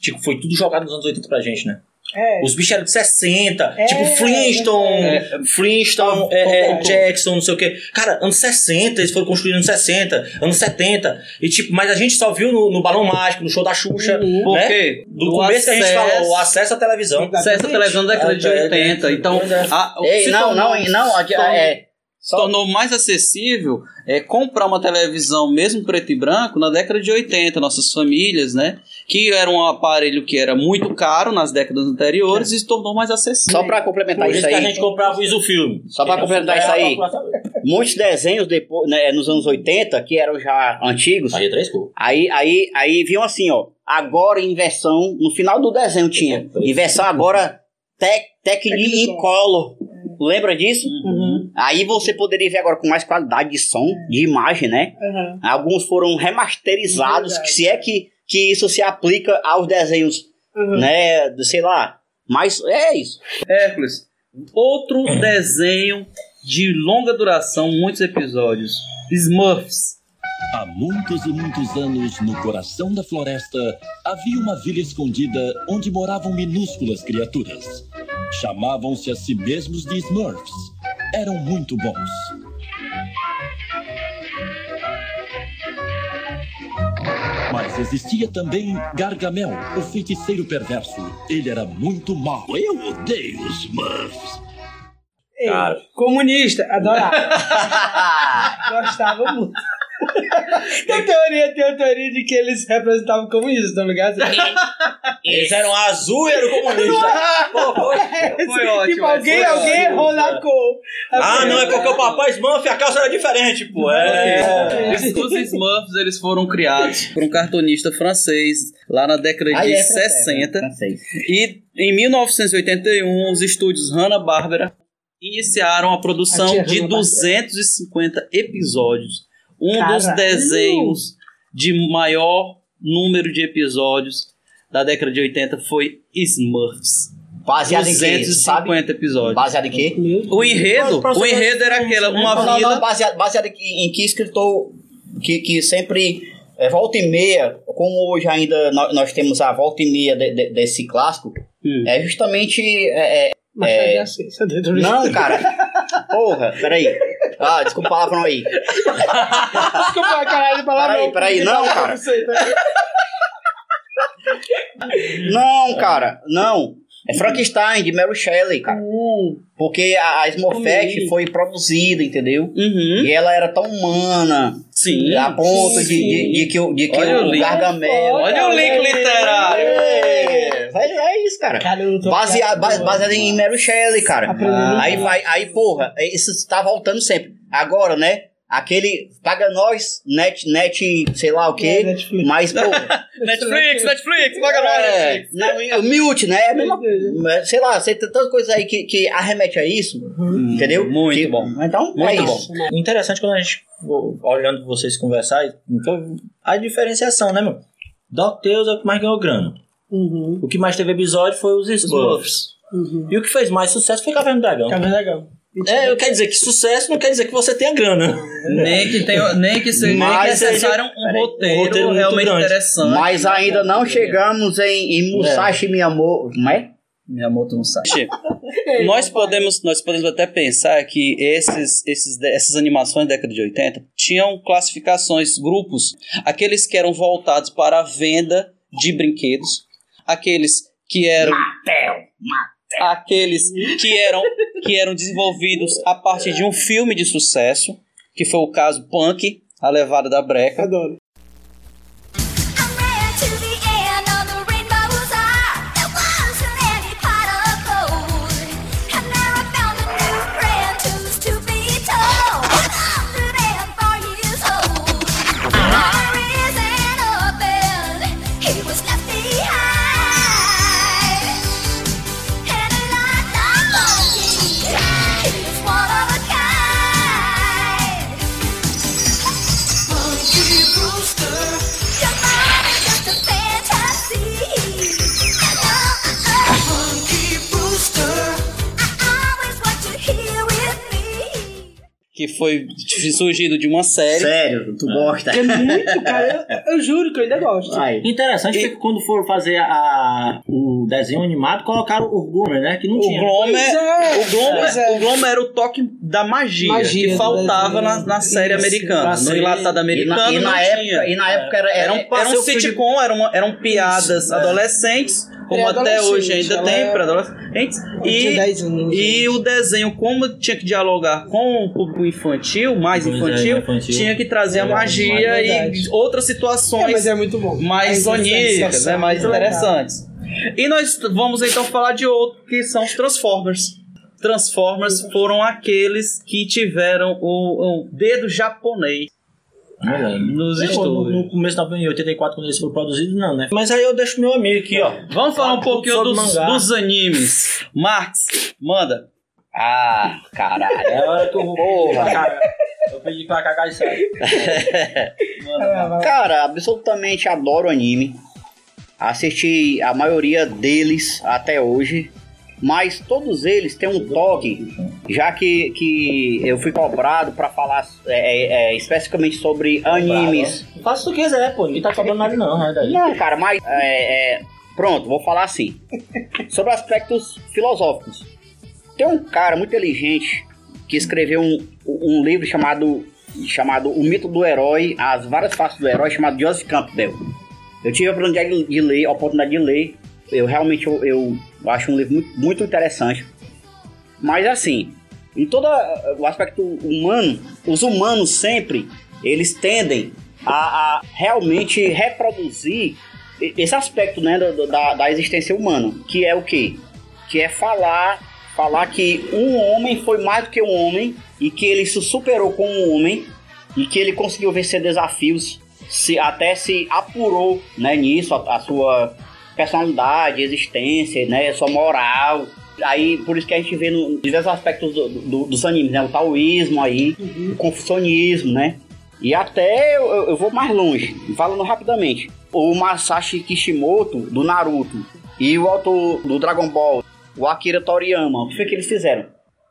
S4: Tipo, foi tudo jogado nos anos 80 pra gente, né?
S5: É.
S4: Os bichos eram de 60,
S5: É,
S4: tipo Flintstone,
S2: é.
S4: Flintstone, é, é,
S5: Concordo.
S4: Jackson, não sei o que. Cara, anos 60, eles foram construídos nos 60, anos 70. E tipo, mas a gente só viu no, no Balão Mágico, no show da Xuxa,
S5: Uhum.
S2: Por
S4: né?
S2: quê?
S4: Do
S2: Do
S4: começo que a gente
S2: acesso-
S4: falou, o acesso à televisão.
S2: Acesso à televisão da década de
S4: É, é,
S2: 80. Então,
S4: é.
S2: a-
S3: não, não, não, não, é,
S2: se tornou mais acessível é comprar uma televisão mesmo preto e branco na década de 80, nossas famílias, né? Que era um aparelho que era muito caro nas décadas anteriores e se tornou mais acessível.
S3: só pra complementar
S4: Por
S3: isso
S4: que a
S3: aí.
S4: gente comprava o Isofilme.
S3: Só pra complementar isso aí. Muitos desenhos depois, né, nos anos 80, que eram já antigos,
S4: Aí é três cores.
S3: aí, aí, aí viam assim, ó. Agora em versão, no final do desenho tinha. Em versão agora tec, Technicolor. Lembra disso?
S5: Uhum.
S3: Aí você poderia ver agora com mais qualidade de som, de imagem, né?
S5: Uhum.
S3: Alguns foram remasterizados,
S5: Verdade.
S3: que se é que, que isso se aplica aos desenhos,
S5: Uhum.
S3: né? Sei lá. Mas é isso.
S2: Hércules, outro desenho de longa duração, muitos episódios. Smurfs.
S13: Há muitos e muitos anos, no coração da floresta, havia uma vila escondida onde moravam minúsculas criaturas. Chamavam-se a si mesmos de Smurfs. Eram muito bons. Mas existia também Gargamel, o feiticeiro perverso. Ele era muito mau. Eu odeio os Smurfs.
S5: Ei, comunista, adorava. Gostava muito. Tem teoria, tem a teoria de que eles representavam comunistas, tá ligado?
S4: Eles eram azul e eram comunistas. Pô, foi,
S2: Foi ótimo.
S5: Tipo, alguém,
S2: foi
S5: alguém
S2: ótimo.
S5: errou na cor.
S4: Ah, não, é porque o papai Smurf a calça era diferente, pô. É.
S2: Os, os Smurfs eles foram criados por um cartunista francês lá na década
S3: Aí
S2: de
S3: é francês,
S2: 60.
S3: francês.
S2: E em 1981, os estúdios Hanna-Barbera iniciaram a produção
S5: A tia
S2: de
S5: Hanna-Barbera.
S2: 250 episódios. Um dos
S5: Caralho!
S2: desenhos de maior número de episódios da década de 80 foi Smurfs.
S3: Baseado em quê? Tu sabe?
S2: 250 episódios.
S3: Baseado em quê?
S2: O enredo, o enredo era aquela,
S4: funciona.
S2: uma
S3: Não,
S2: vila...
S3: não, baseado, baseado em, em que escritor que, que sempre é, volta e meia, como hoje ainda nós, nós temos a volta e meia de- de- desse clássico,
S2: Hum.
S3: é justamente. é, é,
S5: Mas
S3: é,
S5: é assim,
S3: não, cara. Porra, peraí. Ah, desculpa o palavrão aí.
S5: Desculpa, caralho, palavrão.
S3: Peraí, peraí, não, cara. Não, cara, não. É Frankenstein, de Mary Shelley, cara. Porque a, a Smurfette foi produzida, entendeu?
S2: Uhum.
S3: E ela era tão humana,
S2: Sim.
S3: a ponto
S5: sim,
S3: de, de, de que, o- de que
S2: Olha o
S3: o. Gargamel...
S2: Olha o link literário.
S3: É, é isso, cara.
S5: Cara,
S3: Baseado, ba-
S5: ligado,
S3: baseado em Mary Shelley, cara.
S5: Aprendendo
S3: aí vai, aí, porra, isso tá voltando sempre. Agora, né? Aquele paga nós, net, net, sei lá o
S5: É,
S3: quê.
S5: Netflix.
S3: Mas, porra.
S2: Netflix, Netflix, paga nós,
S3: É,
S2: Netflix.
S3: não, o mute, né? É a mesma- sei lá, você tem tantas coisas aí que, que arremete a isso, entendeu?
S2: Muito
S3: Que-
S2: bom.
S3: Então, é
S2: Muito
S3: isso.
S4: Interessante quando a gente, olhando vocês conversar, então, a diferenciação, né, meu? DuckTales é o que mais ganhou grana.
S5: Uhum.
S4: O que mais teve episódio foi os Smurfs.
S5: Uhum.
S4: E o que fez mais sucesso foi Caverna do Dragão.
S5: Caverna do Dragão.
S4: É, quer dizer que sucesso não quer dizer que você tenha grana.
S2: Nem que, tenha, nem que seja
S3: Mas
S2: necessário um
S4: peraí,
S2: roteiro,
S4: um roteiro
S2: realmente
S4: grande.
S2: interessante.
S3: Mas ainda não chegamos em, em Musashi Miyamoto, não é?
S2: Miyamoto sabe. nós podemos, nós podemos até pensar que esses, esses, essas animações da década de 80 tinham classificações, grupos, aqueles que eram voltados para a venda de brinquedos, aqueles que eram aqueles que eram que eram desenvolvidos a partir de um filme de sucesso, que foi o caso Punk, a levada da breca.
S5: Adoro.
S2: Que foi surgido de uma série.
S3: Sério, tu gosta?
S5: É muito, cara. Eu, eu juro que eu ainda gosto.
S3: Ai.
S4: Interessante foi que quando foram fazer a, o desenho animado, colocaram o Glomer, né? Que não
S2: O
S4: tinha.
S2: Glomer,
S5: é,
S2: o, Glomer,
S5: pois é.
S2: o Glomer era o toque da magia,
S5: Magia
S2: que faltava na, na série
S5: Isso,
S2: americana. No enlatado
S3: E
S2: americano
S3: na, e
S2: não
S3: na
S2: tinha.
S3: época, e na época era,
S2: Era um,
S3: era,
S2: era um sitcom, era uma- eram piadas adolescentes, como até hoje ainda tem
S5: é-
S2: para adolescentes. E,
S5: 10 anos,
S2: e
S5: gente.
S2: o desenho, como tinha que dialogar com o público infantil, mais
S4: é,
S2: infantil,
S4: infantil.
S2: tinha que trazer a
S5: É,
S2: magia
S5: é
S2: e outras situações
S5: É, mas é muito bom.
S2: mais
S5: A
S2: oníricas,
S5: sensação,
S2: né, mais interessantes. E nós vamos então falar de outro, que são os Transformers. Transformers foram aqueles que tiveram o, o dedo japonês nos
S4: No,
S2: estúdios.
S4: no começo da 84, quando eles foram produzidos, não, né? Mas aí eu deixo meu amigo aqui, ó.
S2: Vamos falar um pouquinho dos,
S4: mangá.
S2: dos animes. Marx, manda.
S3: Ah, caralho.
S4: É a hora que eu vou
S3: Porra.
S4: cagar. Eu pedi pra cagar isso aí.
S3: Cara, absolutamente adoro anime. Assisti a maioria deles até hoje. Mas todos eles têm um toque, já que, que eu fui cobrado pra falar é, é, especificamente sobre animes.
S4: Faça o que quiser, pô. Ninguém tá cobrando nada, não. Né.
S3: Não, cara, mas é, é, pronto, vou falar assim. Sobre aspectos filosóficos. Tem um cara muito inteligente que escreveu um, um livro chamado, chamado O Mito do Herói, As Várias Faces do Herói, chamado Joseph Campbell. Eu tive a oportunidade de ler, a oportunidade de ler. Eu realmente eu, eu acho um livro muito, interessante. Mas assim, em todo o aspecto humano, os humanos sempre eles tendem a, a realmente reproduzir esse aspecto né, da, da existência humana, que é o quê? Que é falar, falar que um homem foi mais do que um homem e que ele se superou como um homem e que ele conseguiu vencer desafios, se até se apurou né, nisso, a, a sua personalidade, existência, né, sua moral. Aí, por isso que a gente vê no diversos aspectos do- do- dos animes, né? O taoísmo aí, o confucionismo, né? E até eu, eu- eu vou mais longe, falando rapidamente. O Masashi Kishimoto, do Naruto, e o autor do Dragon Ball, o Akira Toriyama, o que foi que eles fizeram?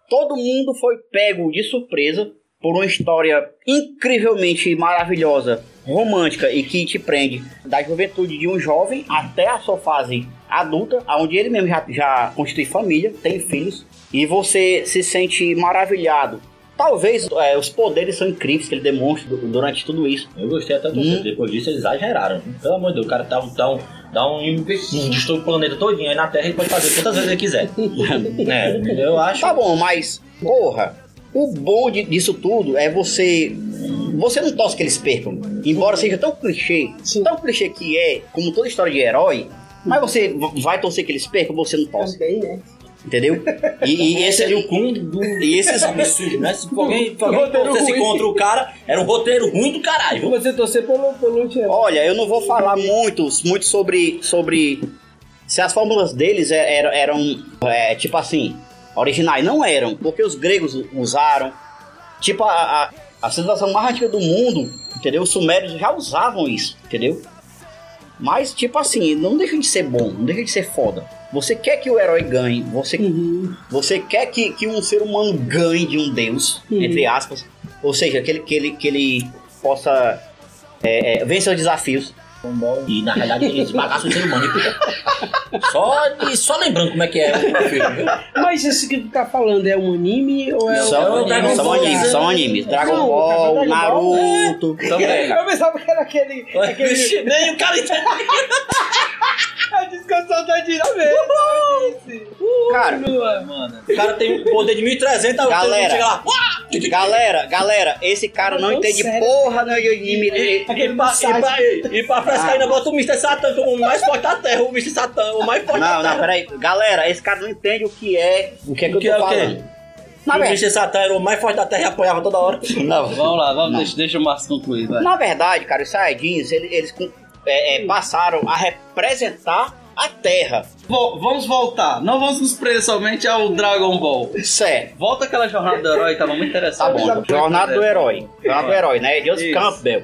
S3: Todo mundo foi pego de surpresa por uma história incrivelmente maravilhosa, romântica e que te prende da juventude de um jovem até a sua fase adulta, onde ele mesmo já, já constitui família, tem filhos, e você se sente maravilhado. Talvez é, os poderes são incríveis que ele demonstra du- durante tudo isso.
S4: Eu gostei até do
S3: Hum.
S4: Depois disso, eles exageraram. Pelo amor de Deus, o cara dá um. Dá um, dá um, um destrói o planeta todinho aí na Terra e pode fazer quantas vezes ele quiser. é, eu acho.
S3: Tá bom, mas, porra, o bom de- disso tudo é você. Você não torce que eles percam. Embora seja tão clichê, tão clichê que é, como toda história de herói, mas você vai torcer que eles percam, você não torce.
S5: né?
S3: Entendeu? E, e esse
S4: seria o cúmulo do.
S3: E esses
S4: absurdos, né? Se alguém, se alguém torcesse
S5: ruim.
S4: contra o cara, era um roteiro ruim do caralho. viu?
S5: Você torcer pelo, pelo.
S3: Olha, eu não vou falar muito, muito sobre, sobre se as fórmulas deles é- eram, eram é, tipo assim, originais. Não eram, porque os gregos usaram. Tipo, a, a, a civilização mais antiga do mundo, entendeu? Os sumérios já usavam isso, entendeu? Mas, tipo assim, não deixa de ser bom, não deixa de ser foda. Você quer que o herói ganhe, você, você quer que, que um ser humano ganhe de um deus,
S5: Uhum.
S3: entre aspas. Ou seja, que ele, que ele, que ele possa é, é, vencer os desafios.
S4: E na realidade ele esbagaça o ser humano. Só, e só lembrando como é que é o filme?
S5: Mas isso que tu tá falando é um anime ou é
S3: São,
S5: um Dragon
S3: são animes, são animes. Dragon
S5: Não,
S3: Ball,
S5: Dragon Ball,
S3: Naruto.
S4: Também.
S5: Eu pensava que era aquele. aquele...
S4: Vixe, nem o cara entende.
S5: A discussão da dinâmica.
S3: Cara,
S4: Mano, o cara tem um poder de 1300, aí o
S3: Galera.
S4: chega lá.
S3: galera, galera, esse cara não
S5: Não,
S3: entende
S5: sério.
S3: porra de anime.
S4: E,
S3: Ele-
S4: e, pra, e, pra, e pra frescar ainda bota o Mr. Satan como o mais forte da Terra, o Mr. Satan, o mais forte
S3: Não,
S4: da
S3: não,
S4: Terra.
S3: peraí. Galera, esse cara não entende o que é. O que é que
S4: O
S3: eu
S4: que
S3: tô
S4: é o quê?
S3: falando. Na
S4: o
S3: verdade,
S4: Mr. Satan era o mais forte da Terra e apoiava toda hora.
S3: não.
S2: Vamos lá, vamos, deixa, deixa o Márcio concluir, vai.
S3: Na verdade, cara, os Saiyajins, eles, eles é, é, passaram a representar a Terra.
S2: Vo- vamos voltar. Não vamos nos prender somente ao Dragon Ball.
S3: Certo.
S2: Volta aquela jornada do herói, tava muito
S3: Tá
S2: interessante.
S3: bom, Jornada do Herói. Jornada do Herói, né? Joseph
S2: Isso.
S3: Campbell.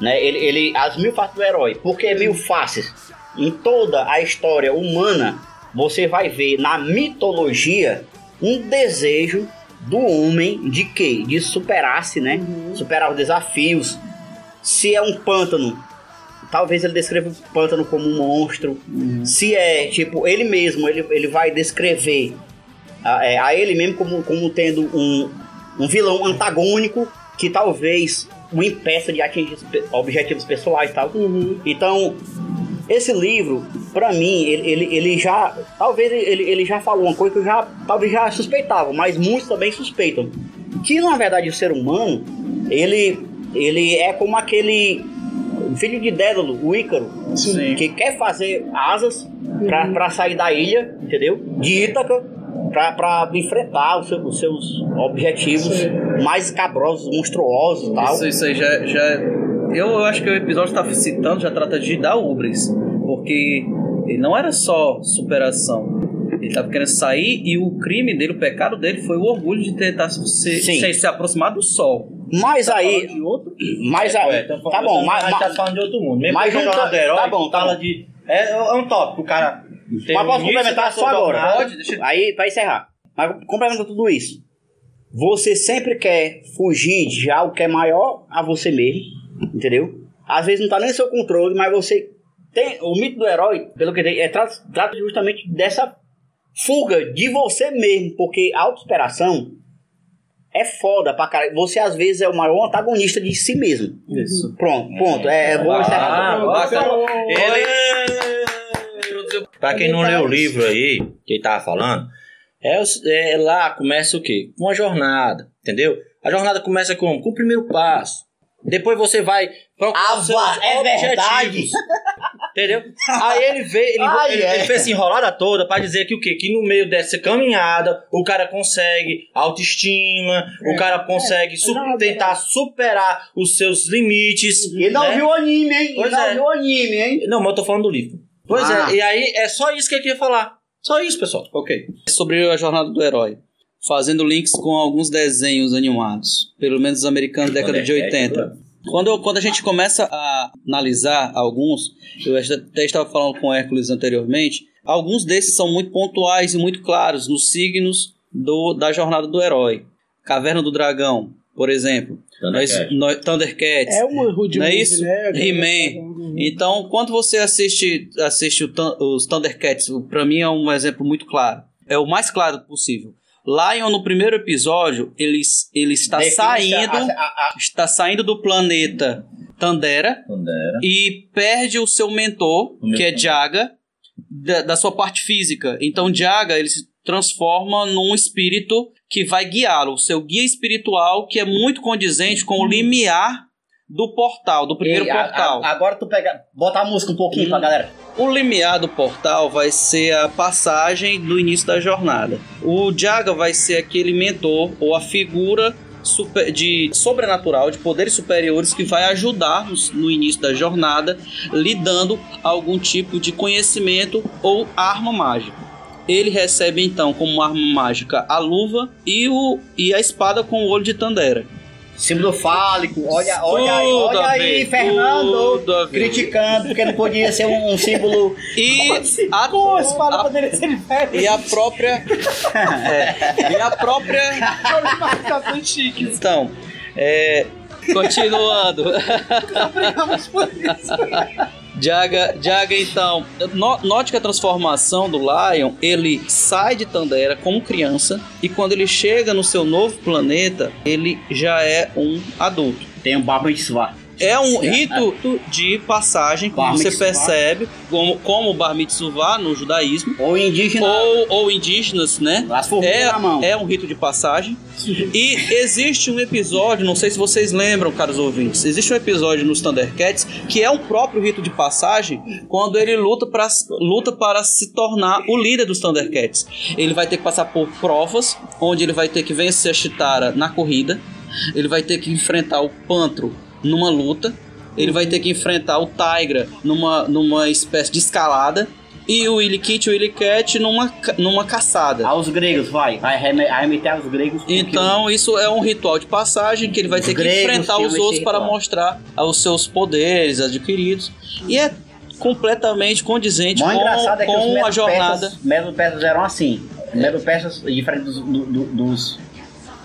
S3: Né? Ele, ele, as mil faces do herói. Por que mil faces? Em toda a história humana, você vai ver na mitologia um desejo do homem de quê? De superar-se, né? Superar os desafios. Se é um pântano, talvez ele descreva o pântano como um monstro. Se é, tipo, ele mesmo, ele, ele vai descrever a, é, a ele mesmo como, como tendo um, um vilão antagônico que talvez o impeça de atingir objetivos pessoais e tal. Então, esse livro, pra mim, ele, ele, ele já. Talvez ele, ele já falou uma coisa que eu já talvez já suspeitava, mas muitos também suspeitam. Que na verdade o ser humano, ele, ele é como aquele filho de Dédalo, o Ícaro,
S2: Sim.
S3: que quer fazer asas pra, pra sair da ilha, entendeu? De Ítaca, pra, pra enfrentar os seus, os seus objetivos mais escabrosos, monstruosos e tal.
S2: Isso, isso aí já, já. Eu, eu acho que o episódio está citando já trata de dar Ubris. Porque ele não era só superação. Ele estava querendo sair e o crime dele, o pecado dele foi o orgulho de tentar se, se, se aproximar do sol.
S3: Mas
S2: Tá
S3: aí.
S2: falando de outro?
S3: Mas
S4: É,
S3: aí.
S4: ué, então,
S3: tá bom, mas.
S4: a gente tá falando de outro mundo. Mesmo
S3: mas um
S4: jornada herói
S3: tá bom, tá
S4: fala
S3: bom.
S4: de. É, é um tópico, o cara. tem
S3: Mas
S4: um
S3: posso complementar só
S4: sua
S3: agora?
S2: Pode, deixa eu-
S3: Aí, pra encerrar. Mas complementa tudo isso. Você sempre quer fugir de algo que é maior a você mesmo, entendeu? Às vezes não tá nem no seu controle, mas você tem. O mito do herói, pelo que tem, é, trata, trata justamente dessa fuga de você mesmo, porque a é foda pra caralho. Você às vezes é o maior antagonista de si mesmo.
S2: Isso.
S3: Pronto, ponto. É, vou encerrar.
S4: Ah, bacana. Ele. Pra quem não leu o livro aí, que ele tava falando, é, é lá começa o quê? Uma jornada, entendeu? A jornada começa com, com o primeiro passo. Depois você vai procurar
S3: Ah,
S4: seus
S3: é
S4: objetivos.
S3: verdade.
S4: Entendeu? Aí ele veio, ele,
S3: Ai,
S4: ele,
S3: é.
S4: ele fez essa enrolada toda pra dizer que o quê? Que no meio dessa caminhada o cara consegue autoestima, o cara consegue su- tentar superar os seus limites.
S3: Ele não
S4: né?
S3: viu o anime, hein?
S4: Pois
S3: ele não
S4: é.
S3: viu o anime, hein?
S4: Não, mas eu tô falando do livro. Pois
S3: Ah.
S4: é, e aí é só isso que eu queria falar. Só isso, pessoal.
S2: Ok. Sobre a jornada do herói. Fazendo links com alguns desenhos animados. Pelo menos os americanos da década de
S4: Thundercat,
S2: 80. Quando, eu- quando a gente começa a analisar alguns, eu até estava falando com o Hércules anteriormente, alguns desses são muito pontuais e muito claros nos signos do, da jornada do herói. Caverna do Dragão, por exemplo.
S4: Thundercat.
S2: Nós, nós, Thundercats.
S5: É uma hood
S2: Não é isso?
S5: né?
S2: He-Man. Então, quando você assiste, assiste o os Thundercats, pra mim é um exemplo muito claro. É o mais claro possível. Lion, no primeiro episódio, ele, ele está saindo,
S3: a- a- a-
S2: está saindo do planeta Tandera
S4: Tandera.
S2: e perde o seu mentor,
S4: O
S2: que é. Jaga, da, da sua parte física. Então, Jaga, ele se transforma num espírito que vai guiá-lo, o seu guia espiritual, que é muito condizente com o limiar do portal, do primeiro
S3: Ei, a-
S2: portal.
S3: a- agora tu pega. Bota a música um pouquinho pra galera.
S2: O limiar do portal vai ser a passagem do início da jornada. O Jaga vai ser aquele mentor ou a figura super- de sobrenatural, de poderes superiores que vai ajudar no, no início da jornada, lhe dando algum tipo de conhecimento ou arma mágica. Ele recebe então como arma mágica a luva e, o, e a espada com o olho de Tandera.
S3: Símbolo fálico. Olha, olha aí, olha
S2: a
S3: aí,
S2: ver,
S3: Fernando.
S2: a.
S3: Criticando, porque não podia ser um, um símbolo.
S2: E a,
S5: Pô, esse fala poderia ser
S2: e a própria é, e a própria. Então, é, continuando.
S5: Por isso.
S2: Jaga, Jaga então, no- note que a transformação do Lion, ele sai de Tandera como criança e quando ele chega no seu novo planeta, ele já é um adulto.
S3: Tem um Bar Mitzvah.
S2: É um rito de passagem que
S3: Bar
S2: você percebe como, como o Bar Mitzvah no judaísmo
S3: Ou indígena.
S2: ou, ou indígenas, né? É,
S3: na mão.
S2: é um rito de passagem. E existe um episódio, não sei se vocês lembram, caros ouvintes, existe um episódio nos Thundercats que é um próprio rito de passagem quando ele luta para luta para se tornar o líder dos Thundercats. Ele vai ter que passar por provas, onde ele vai ter que vencer a Chitara na corrida, ele vai ter que enfrentar o Pantro numa luta, ele vai ter que enfrentar o Tigra numa, numa espécie de escalada. E o Illikit e o Illicat numa, ca- numa caçada.
S3: Aos gregos, vai. Vai reme- remeter aos gregos.
S2: Então, isso é um ritual de passagem que ele vai
S3: Os
S2: ter que enfrentar os outros para mostrar os seus poderes adquiridos. E é completamente condizente com,
S3: é
S2: com a jornada.
S3: medo-persas eram assim. Medo-persas, diferente dos, do- do- dos,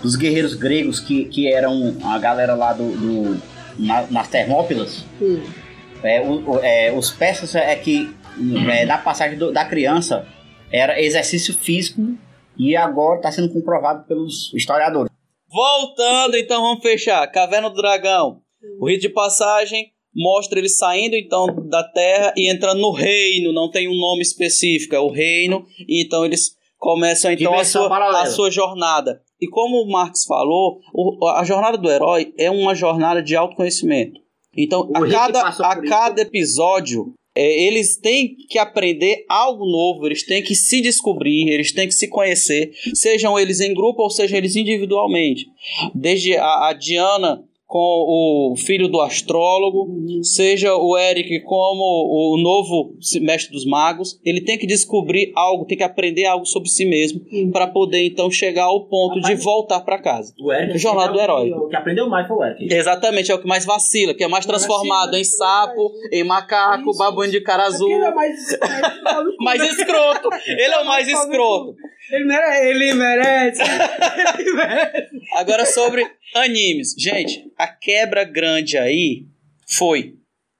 S3: dos guerreiros gregos, que, que eram a galera lá do, do- na- nas Termópilas.
S5: Hum.
S3: É, o- o- é, os persas é que é, na passagem do- da criança era exercício físico e agora está sendo comprovado pelos historiadores.
S2: Voltando, então vamos fechar. Caverna do Dragão. O rito de passagem mostra ele saindo então da Terra e entrando no reino. Não tem um nome específico, é o reino. E então eles começam então a sua, a sua jornada. E como o Marx falou, o- a jornada do herói é uma jornada de autoconhecimento. Então,
S3: O
S2: a cada, a cada episódio, é, eles têm que aprender algo novo, eles têm que se descobrir, eles têm que se conhecer, sejam eles em grupo ou sejam eles individualmente. Desde a, a Diana com o filho do astrólogo, seja o Eric como o novo mestre dos magos, ele tem que descobrir algo, tem que aprender algo sobre si mesmo para poder então chegar ao ponto de voltar para casa.
S4: O Eric
S2: Jornada do herói.
S4: O que aprendeu mais foi o Eric.
S2: Exatamente, é o que mais vacila, que é mais transformado em sapo, em macaco, babuíno de cara azul.
S5: Ele é mais, mais,
S2: Mais escroto. Ele é o mais escroto.
S5: Ele merece. Ele merece. Ele merece.
S2: Agora sobre animes. Gente, a quebra grande aí foi.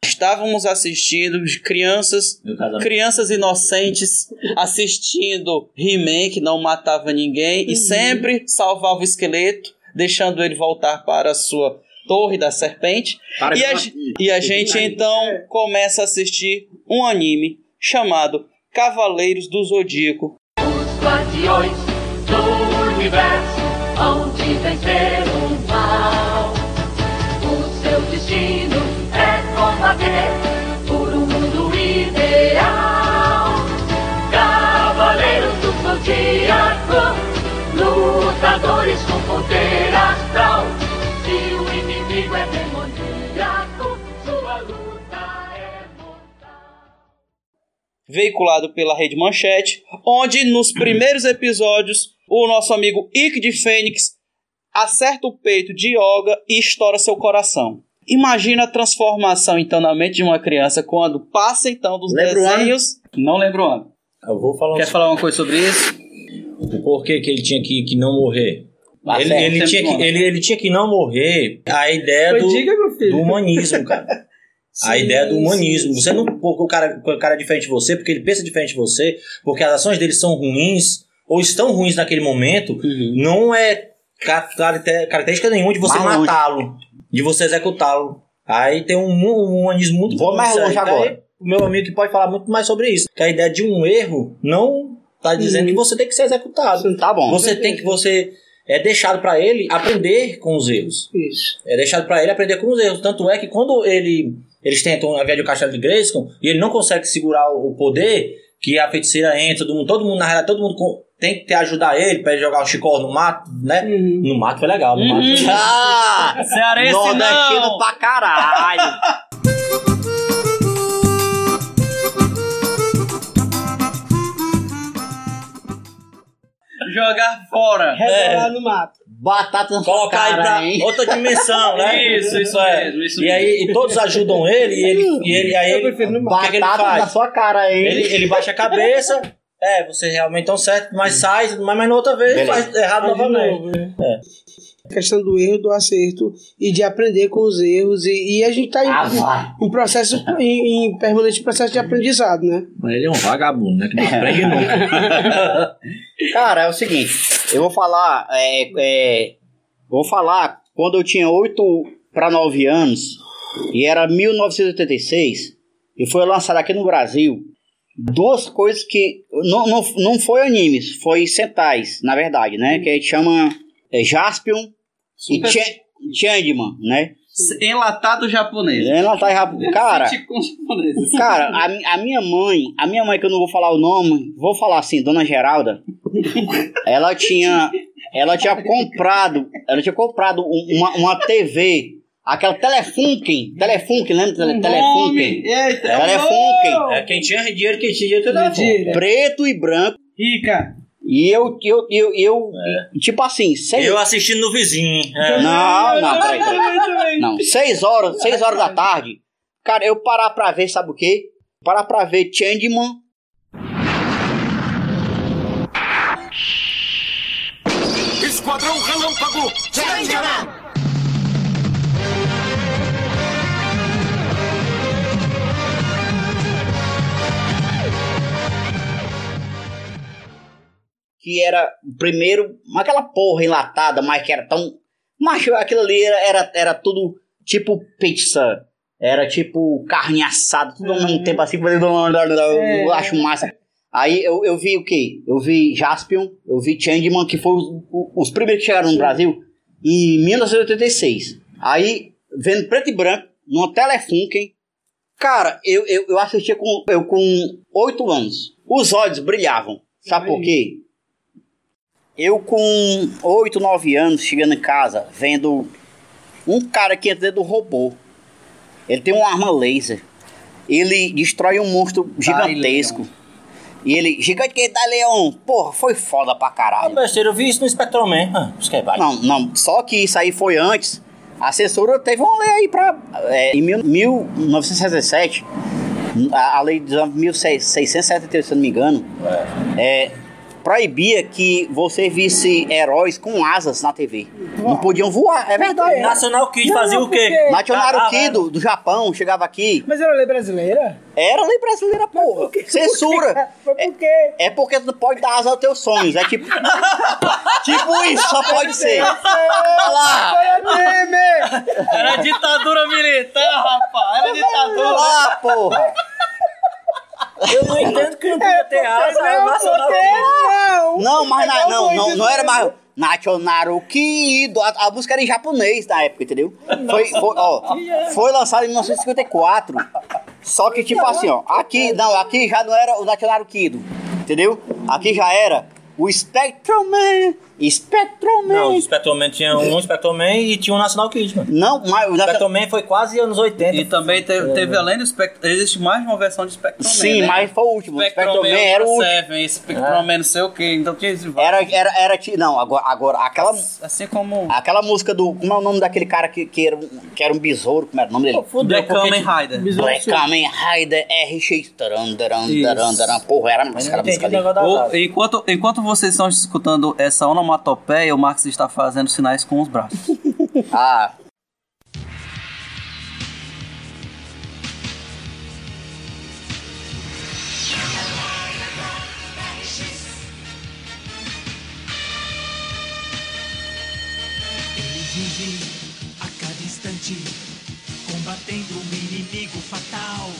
S2: Estávamos assistindo de crianças, crianças inocentes assistindo He-Man que não matava ninguém e sempre salvava o esqueleto. deixando ele voltar para a sua Torre da Serpente.
S3: Para
S2: e, a, e a gente então começa a assistir um anime chamado Cavaleiros do Zodíaco.
S11: Guardiões do universo vencer o lutadores com poder astral. Se o inimigo é demoníaco, sua luta é
S2: veiculado pela Rede Manchete, onde nos primeiros episódios o nosso amigo Ike de Fênix acerta o peito de Yoga e estoura seu coração. Imagina a transformação então na mente de uma criança quando passa então dos
S4: Lembra o ano?
S2: desenhos. Não lembro o ano.
S4: Eu vou falar
S2: Quer falar uma coisa sobre isso?
S4: o porquê que ele tinha que, que não morrer.
S2: Tá
S4: ele,
S2: certo,
S4: ele, tinha que, ele, ele tinha que não morrer. A ideia do,
S5: diga,
S4: do humanismo, cara. a
S5: Sim,
S4: ideia do humanismo.
S5: sim.
S4: Você não. Porque o cara, o cara é diferente de você, porque ele pensa diferente de você, porque as ações dele são ruins, ou estão ruins naquele momento,
S5: Uhum.
S4: não é ca- caracter- característica nenhuma de você matá-lo, de você executá-lo. Aí tem um, um humanismo muito
S3: Vou mais longe agora.
S4: O meu amigo que pode falar muito mais sobre isso. Que a ideia de um erro não tá dizendo que você tem que ser executado.
S3: Tá bom.
S4: Você tem que você é deixado pra ele aprender com os erros.
S5: Isso.
S4: É deixado pra ele aprender com os erros. Tanto é que quando ele eles tentam a do castelo de Grayskull e ele não consegue segurar o poder, que a feiticeira entra, todo mundo, todo mundo na realidade, todo mundo tem que ter ajudar ele pra ele jogar o chicó no mato, né?
S5: Uhum.
S4: No mato foi legal, no mato. foi-
S3: Ah!
S2: Cearense
S3: Nordestino
S2: não!
S3: pra caralho.
S2: Jogar fora.
S5: Rebolar no mato.
S3: Batata na
S4: Colocar ele
S3: cara,
S4: pra
S3: hein?
S4: outra dimensão, né?
S2: Isso, isso
S4: é.
S2: mesmo, isso
S4: e aí e todos ajudam ele e ele, e ele aí
S5: Eu
S4: ele,
S5: prefiro no
S4: o
S5: mato.
S4: que, que ele
S3: Batata na
S4: faz?
S3: sua cara, hein?
S4: Ele, ele baixa a cabeça, é, você realmente tão certo, mas sai, mas, mas na outra vez
S3: Beleza.
S4: faz errado novamente.
S5: novo, né? A questão do erro, do acerto e de aprender com os erros. E, e a gente tá em,
S3: Ah, vai.
S5: em processo, em, em permanente processo de aprendizado, né?
S4: Mas ele é um vagabundo, né? Que não aprende nunca.
S3: Cara, é o seguinte, eu vou falar, é, é, vou falar quando eu tinha 8 para 9 anos, e era 1986, e foi lançado aqui no Brasil, duas coisas que não, não, não foi animes, foi centais, na verdade, né? Que a gente chama é, Jaspion e
S2: Super-
S3: Ch- Changeman, né?
S2: Enlatado japonês.
S3: Tá errado. Cara. Cara, a, a minha mãe, a minha mãe, que eu não vou falar o nome, vou falar assim, Dona Geralda, ela tinha, ela tinha comprado, ela tinha comprado um- uma, uma TV, aquela Telefunken, Telefunken, lembra? Tele, Telefunken?
S2: Eita, é
S3: Telefunken,
S4: É, quem tinha dinheiro, quem tinha dinheiro, tudo
S3: preto e branco,
S5: Rica.
S3: e eu, eu, eu, eu tipo assim, seis,
S4: Eu assistindo no vizinho. é.
S3: não, não, peraí, peraí. Não, seis horas, seis horas da tarde, cara, eu parar pra ver, sabe o quê? Parar pra ver Changeman,
S7: Esquadrão Relâmpago!
S3: Que era primeiro aquela porra enlatada, mas que era tão. Mas aquilo ali era, era, era tudo tipo pizza. Era tipo carne assada, tudo ao mesmo tempo assim. Eu acho massa. Aí eu, eu vi o quê? Eu vi Jaspion, eu vi Changeman, que foram os, os primeiros que chegaram no Brasil em 1986. Aí, vendo preto e branco, numa Telefunken. Cara, eu, eu, eu assistia com, eu com 8 anos. Os olhos brilhavam. Sabe por quê? Eu com 8, 9 anos, chegando em casa, vendo um cara que entra dentro do robô. Ele tem uma arma laser. Ele destrói um monstro gigantesco. E ele, gigante que dá leão. Porra, foi foda pra
S4: Ah,
S3: caralho.
S4: besteira, eu vi isso no Spectral Man. Ah, isso que é.
S3: Não, não, só que isso aí foi antes. A assessora teve uma lei aí pra. é, em mil- 1967, a, a lei de 1678, se eu não me engano, é, proibia que você visse heróis com asas na TV. Não podiam voar, é verdade.
S4: Nacional Kid
S5: Não,
S4: fazia o
S5: por
S4: quê?
S5: quê?
S3: Nacional
S4: Ah, ah,
S3: Kido, do Japão, chegava aqui.
S5: Mas era lei brasileira?
S3: Era lei brasileira, porra. Censura.
S5: Mas por quê?
S3: É porque tu não pode dar asa aos teus sonhos. É tipo. tipo isso, só pode ser. Olha lá.
S5: Foi meme!
S2: Era ditadura militar, rapaz. Era
S3: Olha
S2: ditadura.
S3: lá, porra.
S4: Eu não entendo que não podia ter asa
S5: Não,
S4: é Nacional
S5: não!
S3: Não, mas na-
S5: Igual
S3: não, não, não era mais. Nationaru Kido. A, a música era em japonês na época, entendeu? Foi, foi, ó, foi lançado em 1954. Só que, tipo assim, ó, aqui, não, aqui já não era o Nationaru Kido, entendeu? Aqui já era o Spectrum Man. Spectrum Man.
S4: Não, o Spectrum Man tinha um Spectrum Man e tinha um Nacional Kid, mano.
S3: Não, mas o
S4: Spectrum Man foi quase anos 80.
S2: E também teve, teve além do Spectrum. Existe mais de uma versão de Spectrum Man.
S3: Sim,
S2: né?
S3: mas foi o último. O
S2: Spectrum
S3: Spectrum
S2: Man
S3: Man era o último.
S2: Seven, Spectrum Man não sei o que. Então tinha esse
S3: Era, era, era, não, agora, agora aquela,
S2: Assim como.
S3: aquela música do, como é o nome daquele cara que, que, era, um- que era um besouro, como era o nome dele?
S2: Black Kamen Rider.
S3: Black Kamen Rider RX, taran, taran, taran, taran. porra, era
S4: Mas eu
S3: aquela
S4: não
S3: música ali.
S2: enquanto, enquanto vocês estão escutando essa onomatopeia, o Max está fazendo sinais com os braços.
S3: Ah,
S11: Ele vive a cada instante combatendo um inimigo fatal.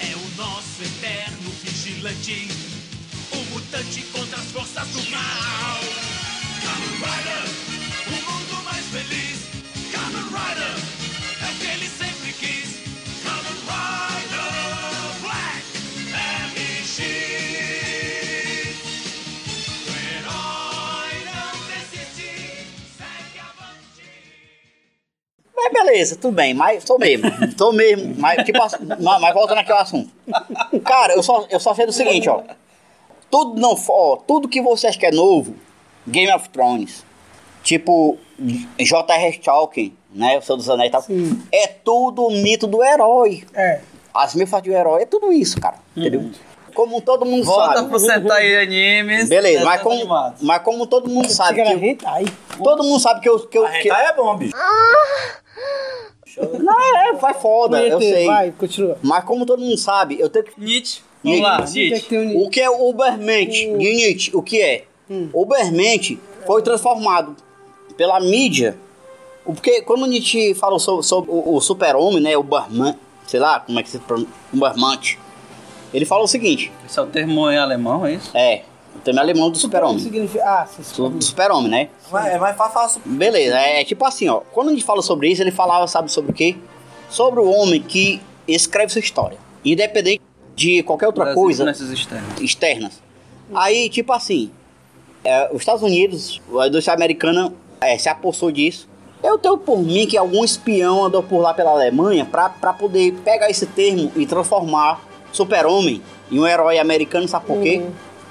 S11: É o nosso eterno vigilante, o mutante contra as forças do mal. Kamen Rider, o mundo mais feliz. Kamen Rider, é o que ele sempre quis. Kamen Rider Black MX. O herói não segue
S3: mas beleza, tudo bem, mas tô mesmo, tô mesmo, mas tipo mas, mas voltando aqui ao assunto. Cara, eu só, eu só sei do seguinte, ó. Tudo não, ó, tudo que você acha que é novo, Game of Thrones, tipo J.R. Tolkien, né, o Senhor dos Anéis e tal, é tudo mito do herói.
S5: É.
S3: As mil do herói é tudo isso, cara, entendeu? Como todo mundo
S2: Volta
S3: sabe.
S2: pro Sentai Animes.
S3: Beleza, mas
S2: desenhos
S3: como,
S2: animados.
S3: mas como todo mundo sabe
S5: Chega
S3: que todo mundo sabe que eu que eu
S4: A
S3: que,
S4: é bom, bicho.
S3: não é, vai foda, eu sei.
S5: Vai, continua.
S3: Mas como todo mundo sabe, eu tenho que
S2: Nietzsche. Vamos lá,
S3: Nietzsche.
S5: O que é que tem o Nietzsche?
S3: O que é o Nietzsche? O que é? Ubermente foi transformado pela mídia. Porque quando Nietzsche falou sobre, sobre o, o super-homem, né? O Uberman, sei lá como é que se pronuncia, Ubermante. Ele falou o seguinte:
S2: Esse é o termo em alemão, é isso?
S3: é, o termo alemão do super-homem.
S5: Significa... Ah,
S3: Do, super-homem, né?
S4: Mas É mais fácil.
S3: Beleza, é, tipo assim, ó. Quando a gente fala sobre isso, ele falava, sabe sobre o quê? Sobre o homem que escreve sua história. Independente de qualquer outra
S2: Das
S3: coisa
S2: influências externas.
S3: externas. Aí, tipo assim, é, os Estados Unidos, a indústria americana é, se apossou disso. Eu tenho por mim que algum espião andou por lá pela Alemanha pra, pra poder pegar esse termo e transformar Super-Homem em um herói americano, sabe por quê?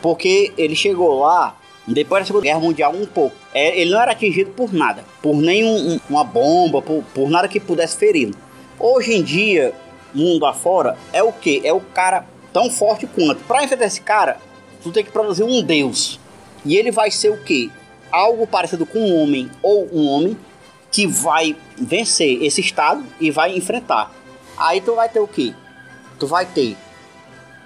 S3: Porque ele chegou lá depois da Segunda Guerra Mundial um pouco. É, ele não era atingido por nada, por nenhuma bomba, por, por nada que pudesse feri-lo. Hoje em dia, mundo afora, é o que? É o cara tão forte quanto. Pra enfrentar esse cara, tu tem que produzir um deus. E ele vai ser o que? Algo parecido com um homem ou um homem que vai vencer esse estado e vai enfrentar. Aí tu vai ter o que? Tu vai ter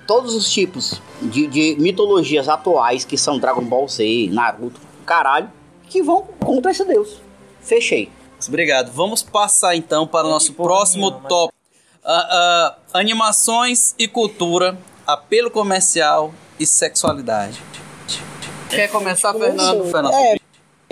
S3: todos os tipos de, de mitologias atuais que são Dragon Ball Z, Naruto, caralho, que vão contra esse deus. Fechei.
S2: Obrigado. Vamos passar então para o nosso próximo tópico. Ah, ah, animações e cultura, apelo comercial e sexualidade. Quer começar, Fernando? Fernando.
S5: É,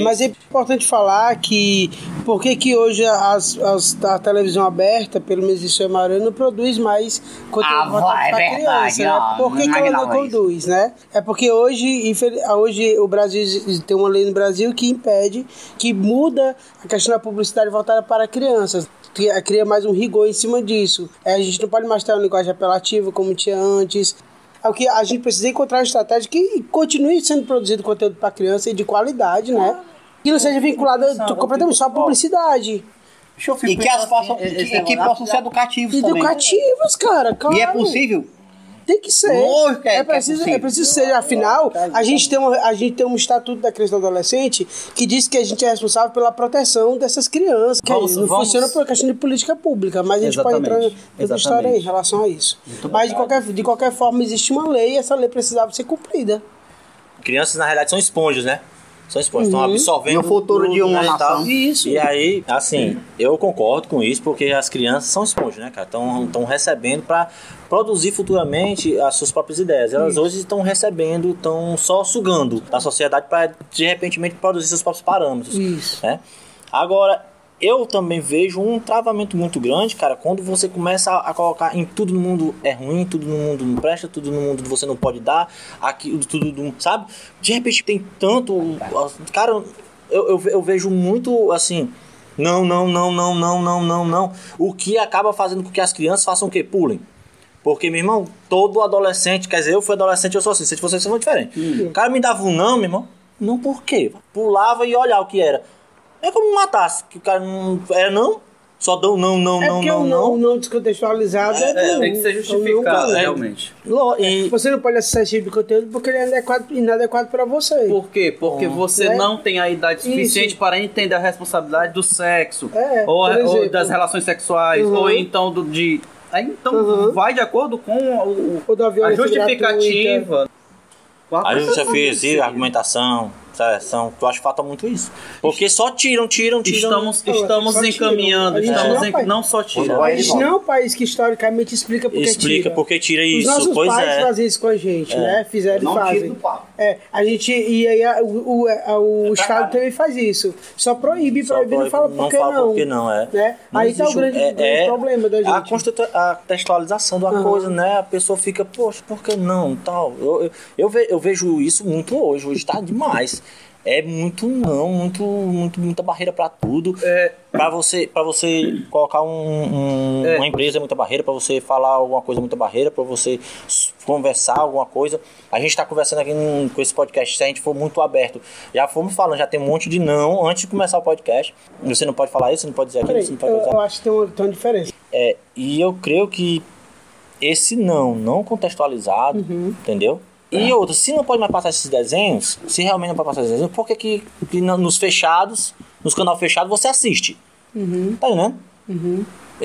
S5: mas é importante falar que por que que hoje as, as- a televisão aberta, pelo menos isso é Maranhão, não produz mais conteúdo
S3: Ah,
S5: voltado
S3: vai, é verdade,
S5: criança, né? Por que, que
S3: não
S5: ela não conduz, né? É porque hoje, hoje o Brasil tem uma lei no Brasil que impede, que muda a questão da publicidade voltada para crianças. Cria, cria mais um rigor em cima disso. É, a gente não pode mais ter uma linguagem apelativa como tinha antes. É o que a gente precisa encontrar uma estratégia que continue sendo produzido conteúdo para criança e de qualidade, né? Que não seja vinculado completamente só à publicidade.
S3: E que as possam, e que, e que possam ser educativos também.
S5: Educativos, cara, claro.
S3: E é possível
S5: Tem que ser.
S3: Lógico é-
S5: é,
S3: é
S5: preciso, é
S3: possível.
S5: preciso ser. Afinal, a gente, tem um, a gente tem um estatuto da criança e do adolescente que diz que a gente é responsável pela proteção dessas crianças. Que
S2: Vamos-
S5: não
S2: vamos-
S5: funciona por questão de política pública, mas a gente
S2: Exatamente.
S5: pode entrar
S2: Exatamente.
S5: história aí em relação a isso. mas de qualquer, de qualquer forma, existe uma lei e essa lei precisava ser cumprida.
S4: Crianças, na realidade, são esponjas, né? São esponjas, estão
S5: Uhum.
S4: absorvendo.
S3: E o futuro de uma
S4: né, e tal.
S3: nação.
S5: Isso.
S4: E aí, assim, eu concordo com isso, porque as crianças são esponjas, né, cara? Estão recebendo para produzir futuramente as suas próprias ideias. Elas hoje estão recebendo, estão só sugando da sociedade para, de repente, produzir seus próprios parâmetros.
S5: Isso.
S4: Né? Agora, eu também vejo um travamento muito grande, cara, quando você começa a, colocar em tudo no mundo é ruim, tudo no mundo não presta, tudo no mundo você não pode dar, aqui, tudo, sabe? De repente tem tanto. Cara, eu, eu, eu vejo muito assim. Não, não, não, não, não, não, não, não. O que acaba fazendo com que as crianças façam o quê? Pulem. Porque, meu irmão, todo adolescente, quer dizer, eu fui adolescente, eu sou assim, se vocês são diferentes. O cara me dava um não, meu irmão. Não por quê? Pulava e olhava o que era. É como matasse, que o cara não. Era não? Só dão não, não,
S5: É
S4: não, não,
S5: o
S4: não.
S5: não, não descontextualizado é,
S2: É,
S5: não.
S2: tem que ser
S5: É não,
S2: justificado, realmente.
S4: Lo- E,
S5: Você não pode acessar esse tipo de conteúdo porque ele é inadequado, inadequado para você.
S2: Por quê? Porque você
S5: né?
S2: não tem a idade suficiente
S5: Isso.
S2: para entender a responsabilidade do sexo,
S5: É,
S2: ou, ou das relações sexuais,
S5: Uhum.
S2: ou então do, de. Então
S5: Uhum.
S2: vai de acordo com o, o- a justificativa.
S4: a gente já fez isso, argumentação, seleção, eu acho que falta muito isso. Porque só tiram, tiram, tiram.
S2: Estamos, estamos
S5: Só tiram.
S2: encaminhando,
S5: A gente
S2: estamos
S5: faz.
S2: não só tira.
S3: Vai
S5: A gente não é um país que historicamente explica porque
S4: Explica
S5: tira.
S4: porque tira
S5: Os
S4: isso,
S5: nossos
S4: pois
S5: pais
S4: é.
S5: fazem isso com a gente,
S4: É.
S5: né? Fizeram e
S3: Não tira
S5: fazem. É, a gente. E aí a- o, o, a- o Estado também faz isso. Só proíbe,
S4: Só
S5: proíbe, não fala por que
S4: fala
S5: não.
S4: por que não, é.
S5: Né?
S4: Não
S5: aí tá o
S4: um-
S5: grande,
S4: é-
S5: grande
S4: é
S5: problema da
S4: A,
S5: gente.
S4: constitu- a textualização da
S5: Aham.
S4: coisa, né? A pessoa fica, poxa, por que não? Tal. Eu, eu, eu, ve- eu vejo isso muito hoje, hoje tá demais. É muito não, muito, muito muita barreira pra tudo.
S2: É,
S4: Pra você, pra você colocar um, um-
S2: É.
S4: uma empresa é muita barreira, pra você falar alguma coisa é muita barreira, pra você conversar alguma coisa. A gente tá conversando aqui com esse podcast, se a gente for muito aberto. Já fomos falando, já tem um monte de não antes de começar o podcast. Você não pode falar isso, você não pode dizer aquilo, você não pode
S5: eu,
S4: usar.
S5: eu acho que tem uma, tem uma diferença.
S4: É, e eu creio que esse não, não contextualizado,
S5: Uhum.
S4: entendeu? E
S5: É.
S4: outra, se não pode mais passar esses desenhos, se realmente não pode passar esses desenhos, por que, que, que no- nos fechados, nos canal fechados, você assiste?
S5: Uhum.
S4: Tá entendendo?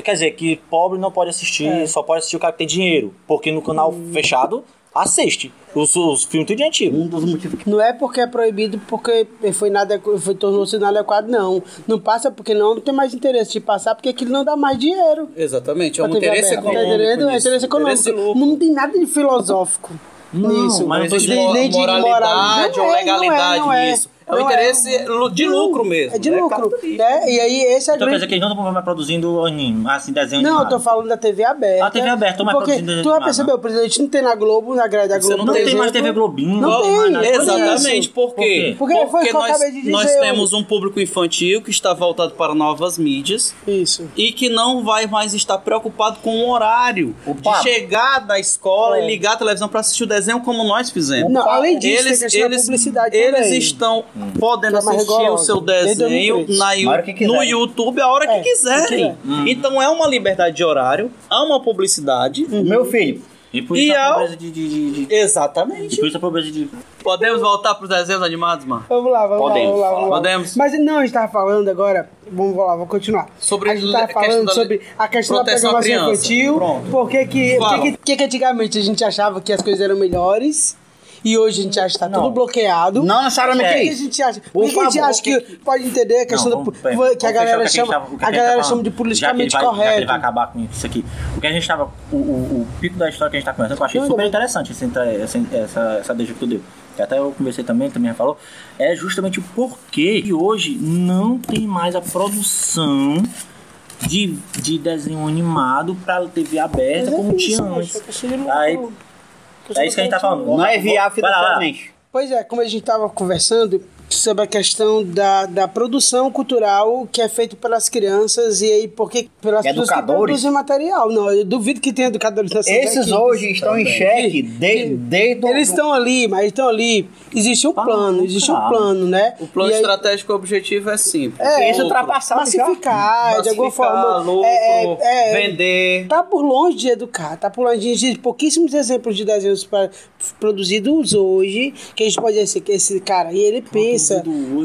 S4: Quer dizer, que pobre não pode assistir,
S5: É.
S4: só pode assistir o cara que tem dinheiro. Porque no canal
S5: Uhum.
S4: fechado, assiste. Os, os filmes tudo de antigo.
S3: Um dos motivos que
S5: Não é porque é proibido porque foi nada foi tornou-se inadequado, não. Não passa porque não, tem mais interesse de passar porque aquilo não dá mais dinheiro.
S2: Exatamente, é um
S5: Pra TV
S2: interesse
S5: tá
S2: econômico.
S5: É interesse econômico.
S2: Interesse
S5: não tem nada de filosófico nisso.
S2: Mas não existe
S5: nem de
S2: moralidade
S5: moral.
S2: ou
S5: Não é,
S2: legalidade
S5: não é,
S2: nisso. É um
S5: não
S2: interesse lu- de lucro mesmo.
S5: É de
S2: né?
S5: lucro. Né? E aí esse é a
S4: Então quer
S5: grande...
S4: dizer que eles não estão mais produzindo anime, assim, desenho
S5: Não, eu
S4: animado.
S5: tô falando da TV aberta.
S4: A TV aberta, mas
S5: Porque
S4: produzindo
S5: tu perceber, por exemplo, a gente não tem na Globo, na grade da
S2: Você
S5: Globo.
S2: não tem
S4: Não tem mais
S5: exemplo.
S4: TV Globinho.
S5: Não tem,
S4: mais nada.
S5: por
S2: Exatamente, por quê?
S5: Porque foi o que eu
S2: nós,
S5: acabei de dizer,
S2: nós
S5: eu-
S2: temos um público infantil que está voltado para novas mídias
S5: Isso.
S2: e que não vai mais estar preocupado com o horário de chegar da escola
S5: É.
S2: e ligar a televisão para assistir o desenho como nós fizemos.
S5: Não, além disso,
S2: eles,
S5: tem
S2: eles,
S5: publicidade
S2: eles
S5: também.
S2: estão podendo
S5: Que é
S2: assistir o seu desenho
S5: 2013.
S2: na, no
S3: quiserem.
S2: YouTube a hora
S5: É,
S2: que quiserem.
S5: que quiser.
S2: Então é uma liberdade de horário, há uma publicidade.
S3: Meu filho,
S4: E por
S2: E
S4: isso a
S2: ao-
S4: pobreza de... de, de, de... E
S2: Exatamente.
S4: por isso a pobreza de...
S2: Podemos voltar para os desenhos animados, mano?
S5: Vamos lá, vamos
S2: Podemos,
S5: lá, vamos lá, vamos lá.
S2: podemos.
S5: Mas não, a gente tava falando agora, vamos lá, vamos continuar.
S2: Sobre
S5: a gente
S2: le-
S5: tava
S2: questão
S5: falando
S2: da
S5: sobre a questão da
S2: proteção à
S5: programação
S2: criança.
S5: infantil,
S2: Pronto.
S5: porque que, que, que, que antigamente a gente achava que as coisas eram melhores e hoje a gente acha que tá
S4: Não.
S5: tudo bloqueado.
S3: não necessariamente
S5: que
S3: é
S5: que a gente acha? Por que, que a gente acha que pode entender a questão
S4: Não,
S5: da,
S4: vamos- peraí,
S5: que a galera
S4: que
S5: chama,
S4: gente que
S5: a
S4: gente
S5: galera
S4: tá
S5: chama de
S4: Já que
S5: politicamente
S4: vai- Já que ele
S5: correto.
S4: vai acabar com isso aqui. O que a gente tava. O, o, o pico da história que a gente tá conversando, que eu achei
S5: Não,
S4: super
S5: não.
S4: interessante essa, essa, essa, essa deixa que tu deu. Que até eu conversei também, também já falou. É justamente o porquê que hoje não tem mais a produção. De, de desenho animado pra TV aberta
S5: é
S4: como tinha antes. Aí, é isso que a gente tá falando.
S3: não é viável financeiramente.
S5: Pois é, como a gente estava conversando, sobre a questão da, da produção cultural que é feito pelas crianças e aí porque pelas pessoas que
S3: Educadores?
S5: produzem material. Não, eu duvido que tenha educadores nessa
S3: Esses
S5: aqui.
S3: hoje estão em xeque de- desde o-
S5: Eles estão ali, mas estão ali. Existe um plano, existe um
S2: calma.
S5: plano, né?
S2: O plano
S5: E aí-
S2: estratégico objetivo é simples.
S5: É,
S2: Lucro.
S5: massificar, de alguma forma.
S2: lucro,
S5: é, é, é,
S2: vender.
S5: Tá por longe de educar, tá por longe de existir pouquíssimos exemplos de desenhos pra- produzidos hoje que a gente pode dizer que esse cara, e ele pensa,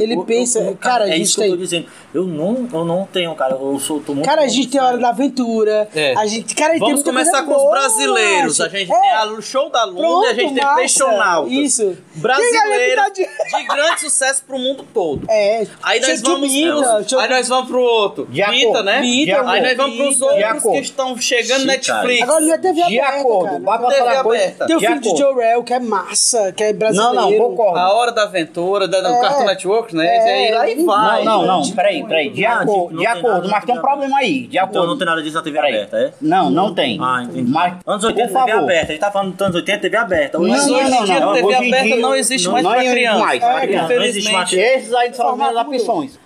S5: ele pensa, cara, a
S4: é
S5: gente
S4: isso que eu tô
S5: tem.
S4: dizendo. Eu não, eu não tenho, cara. Eu sou tô muito
S5: Cara, a gente tem Hora da Aventura.
S2: É.
S5: A gente, cara, a gente
S2: Vamos
S5: tem
S2: começar com os
S5: boa,
S2: brasileiros. A
S5: macho.
S2: gente
S5: É.
S2: tem a- o show da Luna
S5: Pronto,
S2: e a gente tem
S5: massa.
S2: Peixonautas.
S5: Isso. Quem é que
S2: Brasileiros
S5: tá de-
S2: de grande sucesso pro mundo todo.
S5: É.
S2: Aí nós
S5: de
S2: vamos
S5: show
S2: Aí nós vamos pro outro.
S3: Acordo.
S2: né? Acordo. Aí nós vamos pros outros que estão chegando Netflix.
S5: Agora é TV
S3: De
S5: aberta,
S3: acordo, vai pra falar coisa.
S5: Tem o filho de. Jorel, que é massa, que é brasileiro.
S3: Não, não, concordo.
S2: A Hora da Aventura, da,
S5: É.
S2: Cartoon Network, né?
S5: É.
S2: Aí lá e vai.
S3: Não, não, não, peraí, peraí. De acordo,
S4: não
S3: de acordo, mas tem um problema aí. De
S4: Então
S3: acordo.
S4: não tem nada disso na TV
S3: Peraí.
S4: aberta, é?
S3: Não, não tem.
S4: Ah, entendi.
S3: Mas,
S4: Anos 80
S3: por
S4: TV
S3: favor.
S4: aberta. A gente tá falando dos anos 80 TV aberta.
S3: Não, não, não, não.
S2: a TV aberta não existe mais
S3: não
S2: pra
S3: existe
S2: criança.
S3: mais
S2: É,
S3: pra criança.
S4: Não existe mais.
S2: infelizmente.
S3: Esses aí são as minhas opções.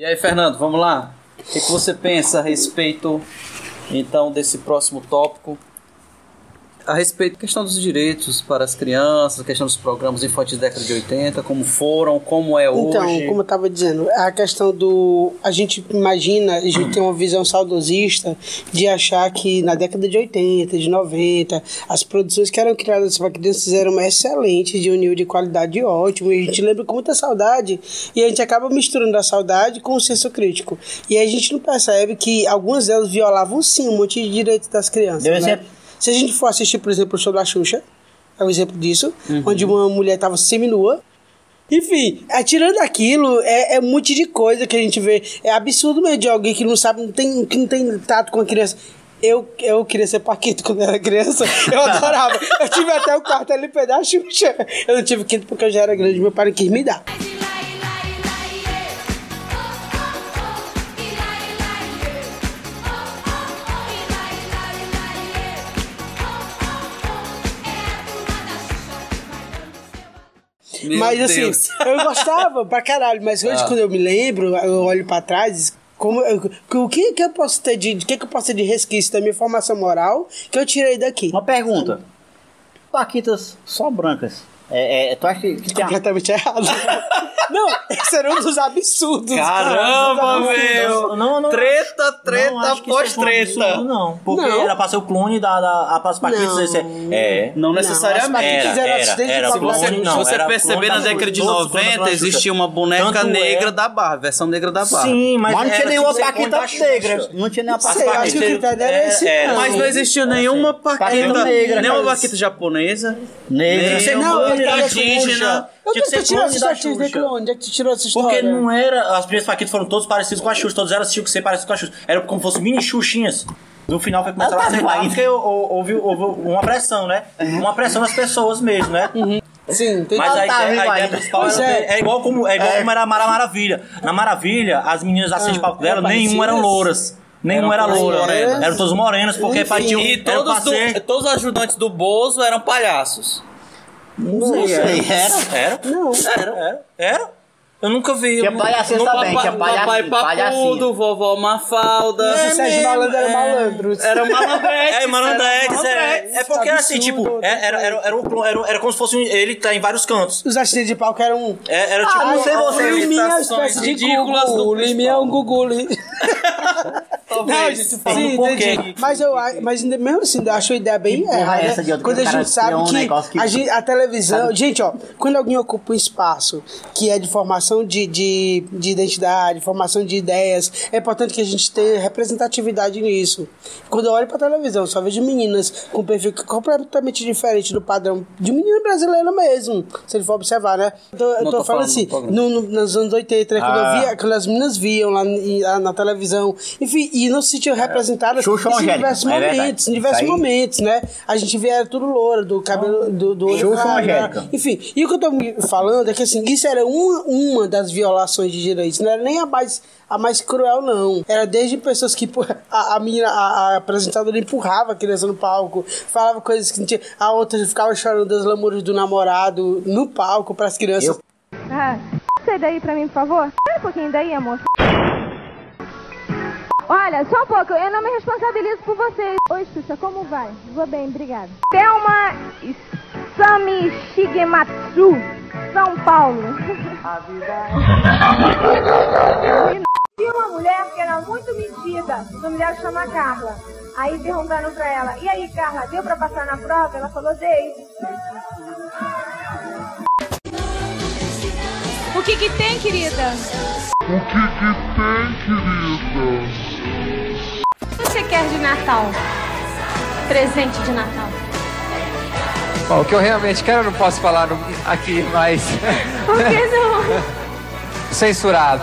S2: E aí, Fernando, vamos lá? O que, você pensa a respeito, então, desse próximo tópico? A respeito da questão dos direitos para as crianças, a questão dos programas infantis da década de 80, como foram, como é hoje.
S5: Então, como eu estava dizendo, a questão do. A gente imagina, a gente tem uma visão saudosista de achar que na década de 80, de 90, as produções que eram criadas para crianças eram excelentes, de um nível de qualidade ótimo, e a gente lembra com muita saudade, e a gente acaba misturando a saudade com o senso crítico. E a gente não percebe que algumas delas violavam sim um monte de direitos das crianças.
S3: Deve
S5: né?
S3: ser-
S5: Se a gente for assistir, por exemplo, o show da Xuxa, é um exemplo disso,
S3: Uhum.
S5: onde uma mulher estava seminua. Enfim, é, tirando aquilo, é, é um monte de coisa que a gente vê. É absurdo mesmo de alguém que não sabe, não tem, que não tem tato com a criança. Eu, eu queria ser Paquito quando era criança. Eu adorava. Eu tive até o quarto LP da Xuxa. Eu não tive quinto porque eu já era grande, meu pai não quis me dar.
S2: Meu
S5: mas assim,
S2: Deus.
S5: eu gostava pra caralho, mas hoje
S2: Ah.
S5: quando eu me lembro, eu olho pra trás, como eu- o que, que eu posso ter de, o que, que eu posso ter de resquício da minha formação moral que eu tirei daqui?
S3: Uma pergunta. Paquitas só brancas. É, é, tu acha que, que tem a...
S5: Completamente errado. não, esse era um dos absurdos.
S2: Caramba,
S5: cara.
S2: meu!
S4: Não, não.
S2: Treta,
S4: Não
S2: treta
S4: seja um
S2: treta.
S4: absurdo, Não, porque
S5: Não.
S4: era pra ser o clone da, da a as Paquitas.
S5: Não.
S4: esse É, é.
S2: Não necessariamente.
S5: Paquitas
S4: Era, era, era
S5: de
S2: Se você,
S4: clone, não,
S2: se você
S4: era
S2: perceber,
S4: clone
S2: na
S4: da
S2: década de
S4: Xuxa. Todos os clones
S2: 90
S4: da Xuxa.
S2: existia uma boneca
S4: Tanto
S2: negra
S4: é-
S2: da Barbie, versão negra da Barbie.
S4: Sim, mas,
S3: Mas não tinha
S4: era
S3: nenhuma
S4: tipo clone
S3: Paquita negra. Não tinha nenhuma
S5: eu acho que o
S3: Paquita
S5: critério era esse.
S4: Era,
S5: não.
S2: Mas não existia nenhuma
S3: Paquita
S2: paquita
S3: negra.
S2: nenhuma paquita japonesa,
S3: negra.
S5: Não,
S2: indígena.
S4: Tinha que
S5: que tu
S4: ser
S5: tirou
S4: clone da
S5: de clone? Onde é que tu tirou essa história?
S4: Porque não era. As primeiras Paquitas foram todos parecidos com a Xuxa, todos eram assistiam que ser parecidos com a Xuxa. Era como se fossem mini Xuxinhas. No final foi começar a
S3: tá
S4: ser
S3: demais.
S4: porque houve, houve uma pressão, né? Uma pressão das pessoas mesmo, né?
S5: Sim, tem
S4: Mas a
S3: tá
S4: ideia, a ideia principal
S5: é.
S4: é. igual como, é igual como era a Mara Maravilha. Na Maravilha, as meninas assim de
S5: Ah,
S4: palco dela,
S5: eram
S4: nenhuma eram
S5: parecidas?
S4: louras. Nenhuma
S2: Eram
S4: era
S2: todas
S4: loura. Eram todas morenas, porque
S5: Enfim.
S4: partiam.
S2: E todos, do- todos os ajudantes do Bozo eram palhaços.
S4: Não
S3: sei,
S4: Era? Era?
S5: Não.
S4: Era? Era? Era? Eu nunca vi.
S3: Tinha palhacinha também, tinha
S2: Papai
S3: palhacinho, palhacinho.
S2: Papudo, vovó Mafalda.
S5: O Sérgio Malandro era malandro.
S2: Era malandrex.
S4: É, Malandrex,
S2: era
S4: é. É porque era assim, tipo, é- era, era, era, um- era, era como se fosse um- ele tá em vários cantos.
S5: Os assistentes de palco eram um.
S4: É, era tipo.
S5: Ah, não sei você. O Liminha é uma espécie de Gugu. O Liminha é um Gugu. Não,
S2: Talvez.
S4: Falando
S5: sim, entendi. Mas, eu, mas mesmo assim, eu acho a ideia bem
S3: é
S5: errada.
S3: outro
S5: quando a gente sabe que, a televisão. Gente, ó, quando alguém ocupa um espaço que é de formação de, de, de identidade, formação de ideias, é importante que a gente tenha representatividade nisso. Quando eu olho pra televisão, eu só vejo meninas com perfil completamente diferente do padrão de menina brasileira mesmo. Se ele for observar, né? Então, eu tô,
S2: tô
S5: falando
S2: falando
S5: assim, no, no- nos anos 80, né, quando
S3: Ah.
S5: eu via, quando as meninas viam lá lá na televisão. Enfim, e, não se sentiam representadas
S3: Xuxa
S5: em diversos
S3: é
S5: momentos, em diversos
S3: aí-
S5: momentos, né? A gente era tudo loura, do cabelo, do, do olho
S3: Xuxa
S5: claro, né? Enfim, e o que eu tô falando é que assim, isso era uma, uma das violações de direitos, não era nem a mais, a mais cruel, não. Era desde pessoas que a, a menina, a, a apresentadora empurrava a criança no palco, falava coisas que não tinha. A outra ficava chorando das lamúrias do namorado no palco para as crianças.
S10: Ah, sai daí pra mim, por favor. Sai um pouquinho daí, amor. Olha, só um pouco, eu não me responsabilizo por vocês. Oi, Xuxa, como vai? Vou bem, obrigada. Thelma Sami Shigematsu, São Paulo.
S14: Tinha uma mulher que era muito metida, uma mulher que chama Carla. Aí perguntaram pra ela, e aí Carla, deu pra passar na prova? Ela falou, dei.
S10: O que que tem, querida?
S15: O que que tem, querida?
S10: O que você quer de Natal? Presente de Natal.
S16: Bom, o que eu realmente quero eu não posso falar no- aqui, mas.
S10: Por que não?
S16: Censurado.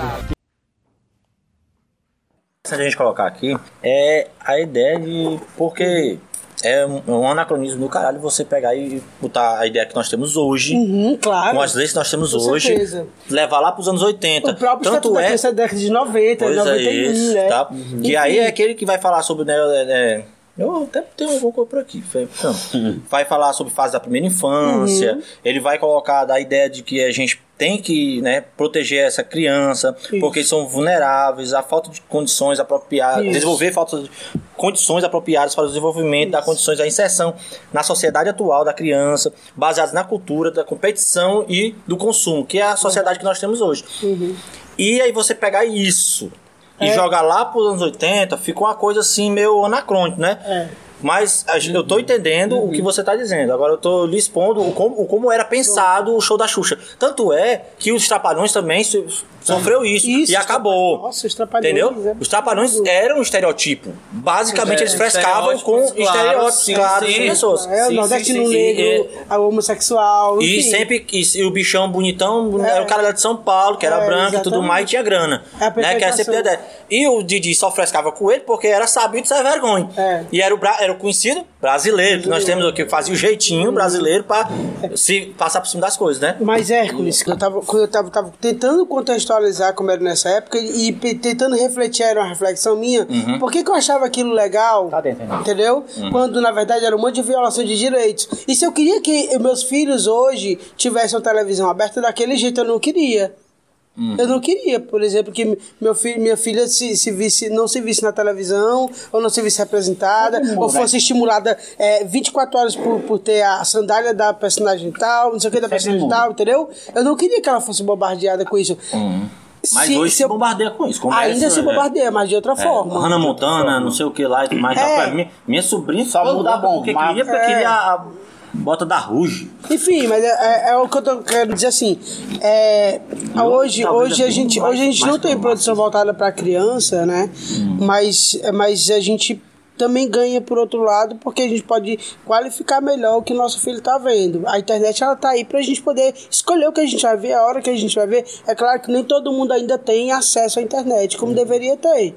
S4: Se a gente colocar aqui, é a ideia de. Porque é um, anacronismo do caralho você pegar e botar a ideia que nós temos hoje,
S5: Uhum, claro.
S4: com as leis que nós temos
S5: Com
S4: hoje,
S5: certeza.
S4: levar lá pros anos 80.
S5: O próprio
S4: Tanto é.
S5: Criança da década de 90,
S4: Pois
S5: 91,
S4: é isso,
S5: né?
S4: tá?
S5: Uhum.
S4: Que aí é aquele que vai falar sobre, né, é, eu até tenho alguma coisa por aqui. Vai falar sobre fase da primeira infância.
S5: Uhum.
S4: Ele vai colocar da ideia de que a gente tem que né, proteger essa criança, porque são vulneráveis, a falta de condições apropriadas,
S5: Isso.
S4: desenvolver falta de condições apropriadas para o desenvolvimento das condições da inserção na sociedade atual da criança, baseadas na cultura, da competição e do consumo, que é a sociedade que nós temos hoje. E aí você pegar isso e
S5: É.
S4: jogar lá para os anos 80, fica uma coisa assim meio anacrônica, né?
S5: É.
S4: Mas eu tô entendendo o que você tá dizendo. Agora eu tô lhe expondo o como, o como era pensado o show da Xuxa. Tanto é que os Trapalhões também sofreu isso,
S5: Isso,
S4: e acabou.
S5: Nossa, os trapalhões.
S4: Entendeu?
S5: é.
S4: Os Trapalhões eram um estereotipo. Basicamente,
S2: É,
S4: eles frescavam com
S2: estereótipos claros,
S4: estereótipos
S2: sim, sim.
S4: de pessoas.
S5: É, o nordestino
S2: sim,
S5: negro, a homossexual.
S4: E
S5: enfim.
S4: sempre e, e o bichão bonitão era o cara lá de São Paulo, que era
S5: É,
S4: branco e tudo mais, e tinha grana.
S5: É
S4: né, que era sempre ideia. E o Didi só frescava com ele porque era sabido sem vergonha.
S5: É.
S4: E era o, bra- era o conhecido brasileiro, que nós temos aqui, que fazia o jeitinho brasileiro pra se passar por cima das coisas, né?
S5: Mas Hércules, que eu tava, quando eu tava, tava tentando contextualizar como era nessa época e tentando refletir, era uma reflexão minha,
S4: Uhum.
S5: por que, que eu achava aquilo legal,
S3: Tá dentro,
S5: entendeu?
S4: Uhum.
S5: Quando na verdade era um monte de violação de direitos. E se eu queria que meus filhos hoje tivessem uma televisão aberta daquele jeito, eu não queria.
S4: Uhum.
S5: Eu não queria, por exemplo, que meu filho, minha filha se, se visse, não se visse na televisão, ou não se visse representada, ou fosse estimulada é, 24 horas por, por ter a sandália da personagem tal, não sei o que da personagem tal, entendeu? Eu não queria que ela fosse bombardeada com isso.
S4: Mas
S5: Se-
S4: hoje
S5: se
S4: bombardeia com isso. começa,
S5: Ainda se
S4: é,
S5: bombardeia, mas de outra
S4: é,
S5: forma.
S4: Hannah Montana, não sei o que lá e tudo mais.
S5: É.
S4: Tá, minha, minha sobrinha
S3: Só muda a
S4: louca
S3: bomba,
S4: Porque
S3: mas-
S4: queria, porque
S5: É.
S4: queria a bota da Ruge.
S5: Enfim, mas é, é- é o que eu tô querendo dizer assim. É, hoje, hoje, a
S4: é
S5: gente,
S4: mais-
S5: hoje a gente não tem produção voltada para criança, né?
S4: Hum.
S5: Mas, mas a gente também ganha por outro lado porque a gente pode qualificar melhor o que nosso filho tá vendo. A internet ela tá aí pra gente poder escolher o que a gente vai ver, a hora que a gente vai ver. É claro que nem todo mundo ainda tem acesso à internet como deveria ter.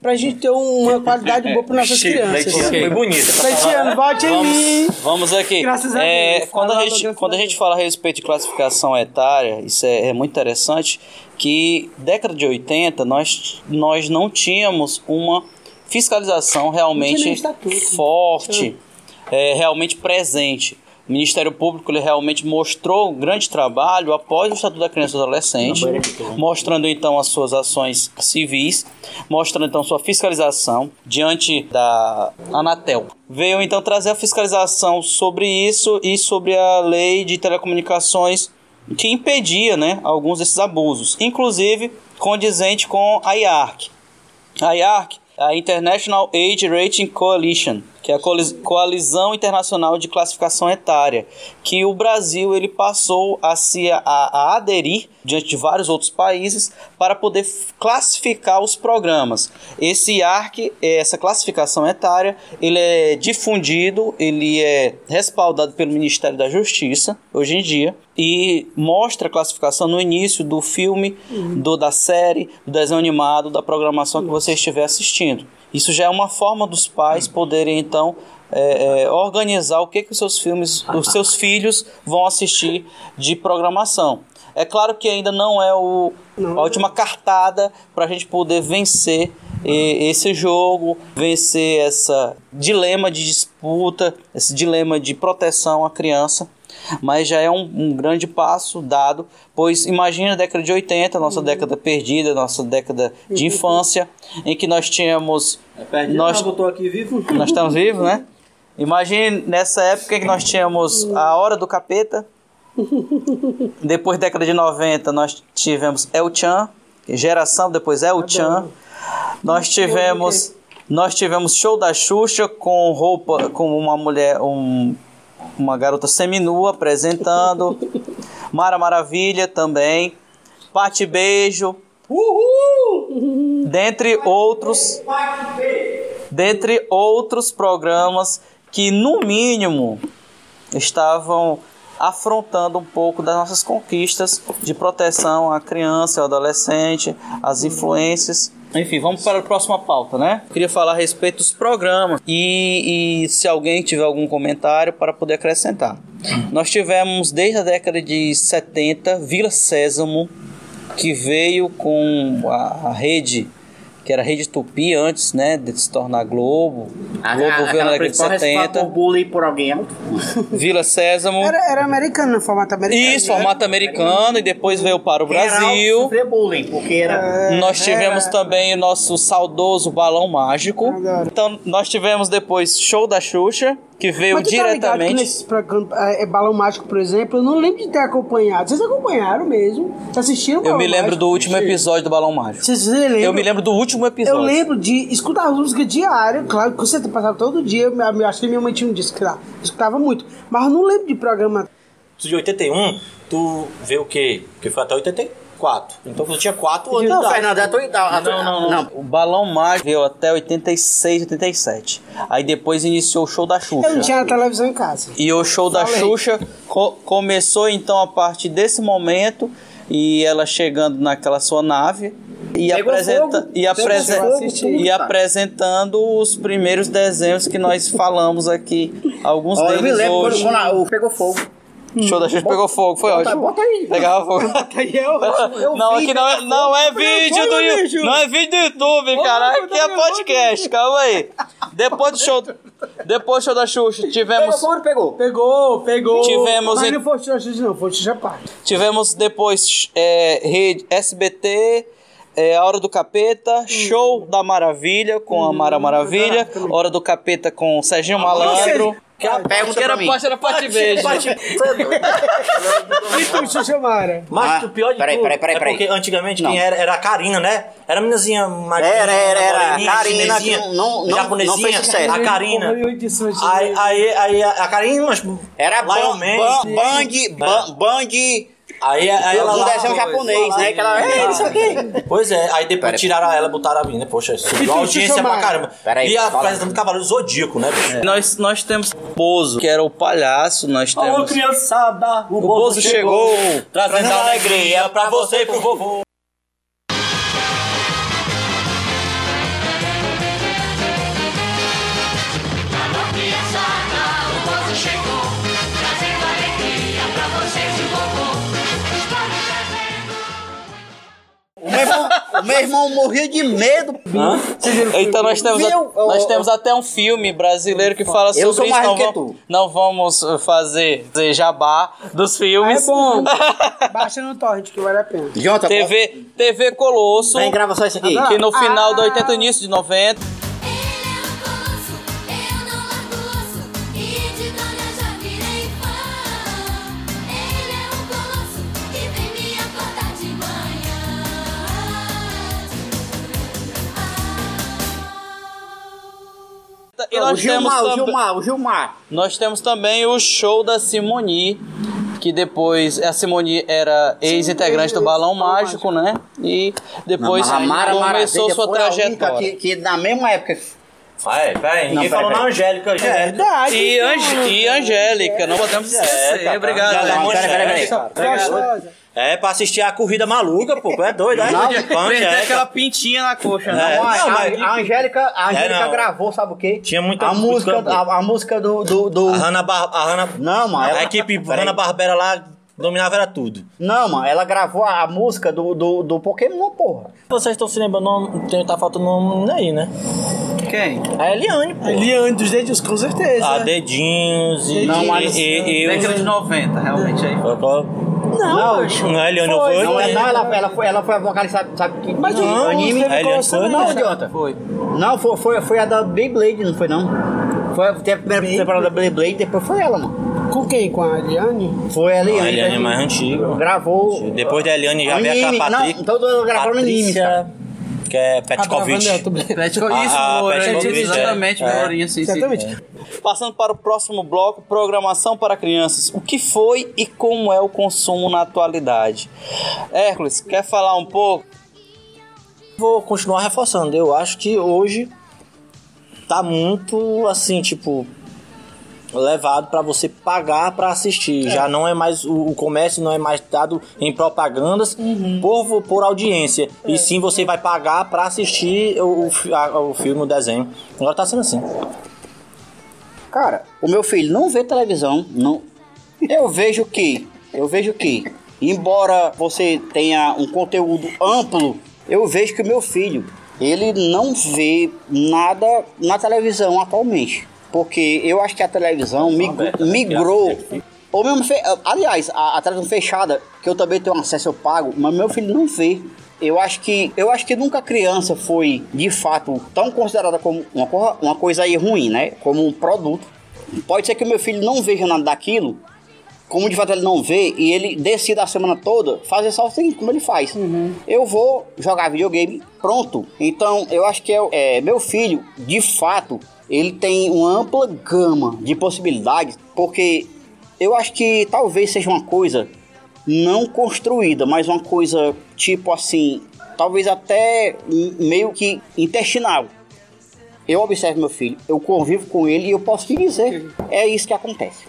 S5: Pra gente ter uma qualidade boa para nossas crianças.
S4: Leitiano, foi bonito.
S5: Leitiano, vote em mim.
S2: Vamos, aqui.
S5: Graças a
S2: É,
S5: Deus.
S2: quando, a gente, quando a gente fala a respeito de classificação etária, isso é, é muito interessante, que década de 80 nós, nós não tínhamos uma fiscalização realmente forte, é, realmente presente. O Ministério Público ele realmente mostrou um grande trabalho após o Estatuto da Criança e Adolescente, mostrando então as suas ações civis, mostrando então sua fiscalização diante da Anatel. Veio então trazer a fiscalização sobre isso e sobre a lei de telecomunicações que impedia né, alguns desses abusos, inclusive condizente com a IARC. A IARC, a International Age Rating Coalition, que é a Coalizão Internacional de Classificação Etária, que o Brasil ele passou a se a, a aderir diante de vários outros países para poder classificar os programas. Esse ARC, essa classificação etária, ele é difundido, ele é respaldado pelo Ministério da Justiça hoje em dia e mostra a classificação no início do filme, do da série, do desenho animado, da programação que você estiver assistindo. Isso já é uma forma dos pais poderem então é, é, organizar o que que os seus filmes, os seus filhos vão assistir de programação. É claro que ainda não é o, a última cartada para a gente poder vencer e- esse jogo, vencer essa dilema de disputa, esse dilema de proteção à criança. Mas já é um, um grande passo dado, pois imagina a década de 80, nossa década perdida, nossa década de infância, em que nós tínhamos. nós,
S4: eu tô aqui vivo.
S2: nós estamos vivos, né? Imagine nessa época em que nós tínhamos a Hora do Capeta. Depois da década de 90 nós tivemos El Chan, geração depois El Chan. Nós tivemos nós tivemos show da Xuxa com roupa com uma mulher um, uma garota seminua apresentando. Mara Maravilha também. Pate Beijo. Uhul! Dentre outros dentre outros programas que, no mínimo, estavam afrontando um pouco das nossas conquistas de proteção à criança ao adolescente, as influências. Enfim, vamos para a próxima pauta, né? Queria falar a respeito dos programas e, e se alguém tiver algum comentário para poder acrescentar. Nós tivemos desde a década de 70 Vila Sésamo, que veio com a rede, que era rede Tupi antes, né, de se tornar Globo.
S3: A-
S2: Globo
S3: a-
S2: veio na década de
S3: principal responsável
S2: 70.
S3: por bullying por alguém alto.
S2: Vila Sésamo.
S5: Era, era americano, no formato americano.
S2: Isso, formato americano, e depois veio para o
S3: era alto
S2: Brasil.
S3: sofria bullying, porque era...
S2: Nós tivemos também o nosso saudoso Balão Mágico. Então, nós tivemos depois Show da Xuxa, que veio
S5: Mas tá que
S2: diretamente.
S5: nesses programas, é, é, Balão Mágico, por exemplo, eu não lembro de ter acompanhado. Vocês acompanharam mesmo? Vocês assistiram o
S2: Eu
S5: Balão
S2: me lembro
S5: Mágico?
S2: do último episódio do Balão Mágico.
S5: Vocês lembram?
S2: Eu me lembro do último episódio.
S5: Eu lembro de escutar as músicas diário, claro que você passava todo dia, eu, eu acho que minha mãe tinha um disco lá, eu escutava muito, mas eu não lembro de programa.
S4: De 81, tu vê o quê? Porque foi até 84. Então tu tinha 4 anos
S3: Não. Fernando, é a tua idade.
S2: Não, não, não. O Balão Mágico veio até 86, 87. Aí depois iniciou o show da Xuxa.
S5: Eu não tinha televisão em casa.
S2: E o show da
S5: Falei.
S2: Xuxa co- começou então a partir desse momento e ela chegando naquela sua nave e, apresenta,
S3: fogo.
S2: e, apresen-
S3: fogo,
S2: e apresentando os primeiros desenhos que nós falamos aqui. Alguns
S3: Ó, eu me
S2: deles
S3: lembro quando,
S2: hoje.
S3: quando a- pegou fogo.
S2: O show da Xuxa pegou fogo, foi
S3: Bota-
S2: ótimo.
S3: bota aí.
S2: Pegava fogo.
S3: Eu
S2: não,
S3: vi,
S2: aqui não é,
S3: pegou
S2: não é vídeo do YouTube. Não é vídeo do YouTube, cara. Aqui é podcast. Calma aí. Depois do show. Depois do show da Xuxa, tivemos.
S3: Pegou pegou.
S5: Pegou, pegou.
S2: Tivemos
S5: Mas não foi o Xuxa, não, foi Xuxa Parte.
S2: Tivemos depois é, rede SBT, é, A Hora do Capeta, Show da Maravilha com a Mara Maravilha, Hora do Capeta com o Serginho Malandro.
S3: Que a pergunta
S2: Que era
S3: pra mim.
S2: parte, era parte beijo.
S5: E tu, Xuxa Mara?
S4: Mas
S3: Ah,
S4: o pior de
S3: peraí,
S4: tudo
S3: peraí, peraí,
S4: é
S3: peraí.
S4: porque antigamente
S3: Não.
S4: quem era era a Karina, né? Era a meninazinha mais
S3: Era, era, era.
S4: moreninha,
S3: Karina,
S4: chinesinha,
S3: que não- não- não-
S4: japonesinha,
S3: não fez sucesso.
S4: a Karina.
S5: Morreu disso, mas-
S4: Aí, aí, aí a a Karina, mas
S3: Era
S4: Lion
S3: Ban-
S4: Man.
S3: Ban- Band, Ban- Band,
S4: Aí, aí ela lá-
S3: desenho japonês, né? Que ela, é, isso aqui.
S4: Pois é, aí depois tiraram ela, botaram a mina. Poxa, subiu a audiência pra caramba.
S3: Pera aí,
S4: e
S3: fala.
S4: apresentando Cavaleiro Zodíaco, né, bicho?
S2: Nós, nós temos Bozo, que era o palhaço, nós
S4: Ô,
S2: temos.
S4: criançada, o,
S2: O Bozo chegou,
S4: trazendo alegria pra você e pro vovô.
S3: Meu irmão, morria de medo.
S2: Então nós temos,
S3: Viu?
S2: nós temos até um filme brasileiro que fala sobre
S3: Eu sou
S2: isso.
S3: mais
S2: Não,
S3: que tu.
S2: não vamos uh, fazer, jabá dos
S5: É
S2: filmes.
S5: bom. Baixa no torrent que vale a pena.
S3: Jota,
S2: TV, TV Colosso,
S3: vem grava só isso aqui.
S2: que no final
S5: Ah.
S2: do 80 início de 90.
S11: E
S2: nós
S3: o Gilmar,
S2: temos
S3: o
S2: também-
S3: Gilmar, o Gilmar.
S2: Nós temos também o show da Simoni, que depois a Simoni era ex-integrante do Balão Mágico, né? E depois
S3: Não, Mara
S2: começou
S3: Maravilha
S2: sua trajetória.
S3: Que, que na mesma época.
S4: Vai, vai, ninguém
S3: Não,
S4: falou na Angélica.
S5: É verdade.
S2: E, Ange- e Angélica, não podemos esquecer.
S4: tá,
S2: Obrigado.
S4: tá,
S2: Angélica.
S4: tá, É pra assistir a corrida maluca, pô. É doido, é?
S3: Não,
S2: Perder
S4: Angélica.
S2: aquela pintinha na coxa, né?
S4: É.
S3: Não, a,
S4: Não,
S3: a-
S4: mas-
S3: a Angélica, a Angélica
S4: É, não.
S3: gravou, sabe o quê?
S4: Tinha muita
S3: a música, a, a música do, do, do-
S4: A Hanna, Bar a Hanna
S3: Não, mano.
S4: A equipe. Hanna Barbera lá dominava era tudo.
S3: Não, mano, ela gravou a, música do, do, do Pokémon, porra.
S4: Vocês estão se lembrando, não, tem- tá faltando nome aí, né?
S2: Quem?
S4: A Eliane, pô.
S5: Eliane dos dedinhos, com certeza.
S4: A Dedinhos e.
S3: Não, mas-
S4: e, e, e
S2: Década de 90, realmente aí.
S5: Não,
S3: Não,
S5: acho.
S4: Não, a Eliane
S5: Foi,
S4: foi.
S3: Não, é- não ela, ela, foi, ela foi a vocalista, sabe, sabe que
S5: Mas não,
S3: anime?
S4: A Eliane
S5: colaboração
S4: foi?
S3: Não,
S5: nessa.
S3: idiota.
S2: Foi.
S3: Não, foi, foi, foi a da Beyblade, não foi não? Foi, a primeira temporada da Beyblade, depois foi ela, mano.
S5: Com quem? Com a Eliane?
S3: Foi a Eliane.
S4: A Eliane é mais antiga.
S3: Gravou.
S4: Depois da Eliane já veio aquela Patrícia.
S3: não, todo gravou no anime, cara.
S4: Que é
S5: Ah,
S4: Petkovic.
S5: tô brincando.
S2: Petko, isso,
S4: Ah, ah, Petkovic, é.
S2: exatamente,
S4: É.
S2: Lourinha, sim, sim.
S5: Exatamente.
S2: Passando para o próximo bloco, programação para crianças. O que foi e como é o consumo na atualidade? Hércules, quer falar um pouco?
S4: Vou continuar reforçando. Eu acho que hoje tá muito assim, tipo levado para você pagar para assistir. Já não é mais o, o comércio não é mais dado em propagandas por, por audiência. E sim você vai pagar para assistir o, o, a- o filme, o desenho. Agora tá sendo assim.
S3: Cara, o meu filho não vê televisão, não. Eu vejo que, eu vejo que, embora você tenha um conteúdo amplo, eu vejo que o meu filho, ele não vê nada na televisão atualmente. Porque eu acho que a televisão mig- migrou. Ou mesmo fe... Aliás, a, a televisão fechada, que eu também tenho acesso, eu pago, mas meu filho não vê. Eu acho que eu acho que nunca a criança foi de fato tão considerada como uma, uma coisa aí ruim, né? Como um produto. Pode ser que o meu filho não veja nada daquilo, como de fato ele não vê, e ele decida a semana toda fazer só o seguinte, como ele faz. Eu vou jogar videogame, pronto. Então, eu acho que é, é, meu filho, de fato, ele tem uma ampla gama de possibilidades, porque eu acho que talvez seja uma coisa não construída, mas uma coisa tipo assim, talvez até meio que intestinal. Eu observo meu filho, eu convivo com ele e eu posso te dizer, é isso que acontece.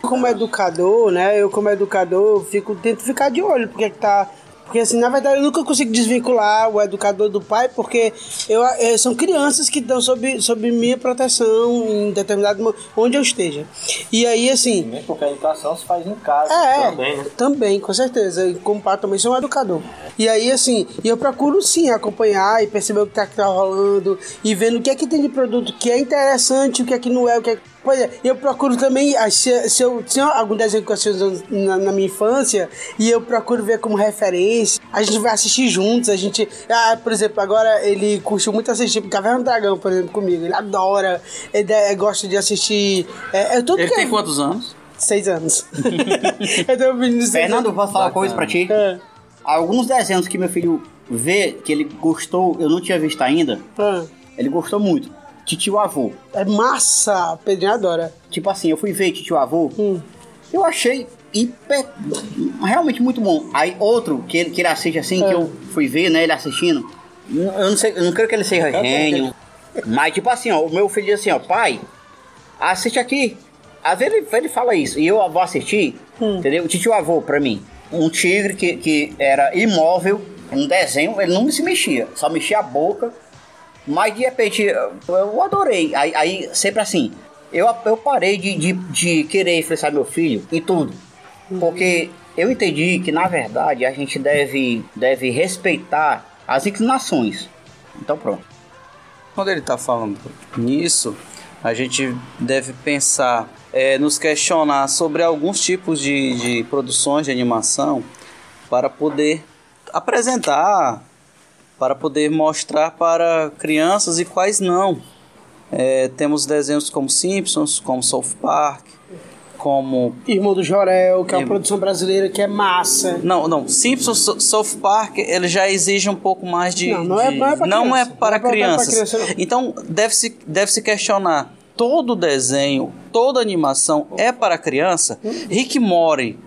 S5: Como educador, né? Eu como educador fico, tento ficar de olho, porque que tá. Porque assim, na verdade eu nunca consigo desvincular o educador do pai, porque eu, eh, são crianças que estão sob, sob minha proteção em determinado momento, onde eu esteja. E aí, assim,
S4: Porque a educação se faz em casa
S5: é,
S4: também, né?
S5: também, com certeza. E como pai também sou um educador. E aí, assim, eu procuro sim acompanhar e perceber o que tá, que tá rolando e vendo o que é que tem de produto que é interessante, o que é que não é, o que é Pois é, eu procuro também, ah, se, se eu tinha algum desenho que eu assisti na, na minha infância, e eu procuro ver como referência, a gente vai assistir juntos, a gente, ah, por exemplo, agora ele curtiu muito assistir Caverna do Dragão, por exemplo, comigo, ele adora, ele é, gosta de assistir, é, é tudo
S2: Ele
S5: que
S2: tem
S5: é-
S2: quantos anos?
S5: Seis anos. eu tenho um menino de seis
S3: Fernando,
S5: anos.
S3: posso falar uma coisa pra ti? Alguns desenhos que meu filho vê, que ele gostou, eu não tinha visto ainda,
S5: Ah,
S3: ele gostou muito. Titio Avô.
S5: é massa, Pedrinho adora.
S3: Tipo assim, eu fui ver Titio Avô, eu achei hiper, realmente muito bom. Aí outro que ele, que ele assiste assim, que eu fui ver, né, ele assistindo, eu não sei, eu não creio que ele seja gênio, mas tipo assim, ó, o meu filho diz assim, ó, pai, assiste aqui. Às vezes ele, ele fala isso, e eu vou assistir, entendeu? O Titio Avô, pra mim, um tigre que, que era imóvel, um desenho, ele não se mexia, só mexia a boca, mas de repente eu, adorei. Aí, aí, sempre assim, eu, eu parei de, de, de querer influenciar meu filho em tudo. Porque eu entendi que na verdade a gente deve, deve respeitar as inclinações. Então pronto.
S2: Quando ele está falando nisso, a gente deve pensar, é, nos questionar sobre alguns tipos de, de produções de animação para poder apresentar, para poder mostrar para crianças e quais não. É, temos desenhos como Simpsons, como South Park, como
S5: Irmão do Jorel, que é uma produção brasileira que é massa.
S2: Não, não. Simpsons, So- South Park, ele já exige um pouco mais de.
S5: Não, não é-
S2: de-
S5: não é
S2: não
S5: criança.
S2: é para
S5: Não é pra-
S2: crianças.
S5: pra criança, não.
S2: então, deve-se deve -se questionar: todo desenho, toda animação é para criança? Rick Mori.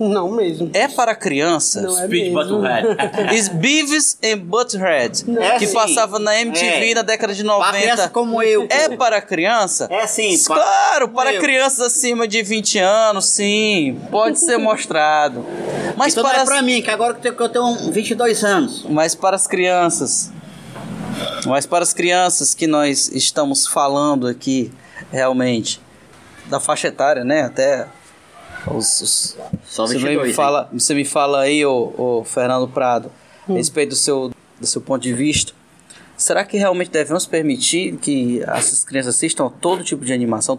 S5: Não mesmo.
S2: É para criança?
S5: Não é Speed mesmo. Butthead.
S2: Is Beavis and Butthead,
S3: É
S2: que
S3: sim.
S2: passava na MTV
S3: É.
S2: na década de 90.
S3: Pra criança como eu,
S2: É para criança?
S3: É sim, pa-
S2: Claro, para
S3: eu.
S2: crianças acima de 20 anos, sim. Pode ser mostrado. Mas
S3: então
S2: para
S3: não é
S2: as-
S3: pra mim, que agora que eu tenho- que eu tenho 22 anos.
S2: mas para as crianças. Mas para as crianças que nós estamos falando aqui, realmente, da faixa etária, né? Até os. os-
S3: Só
S2: você,
S3: 22,
S2: me
S3: hein?
S2: fala, você me fala aí, ô, ô Fernando Prado,
S5: Hum.
S2: a respeito do seu, do seu ponto de vista. Será que realmente devemos permitir que essas crianças assistam a todo tipo de animação?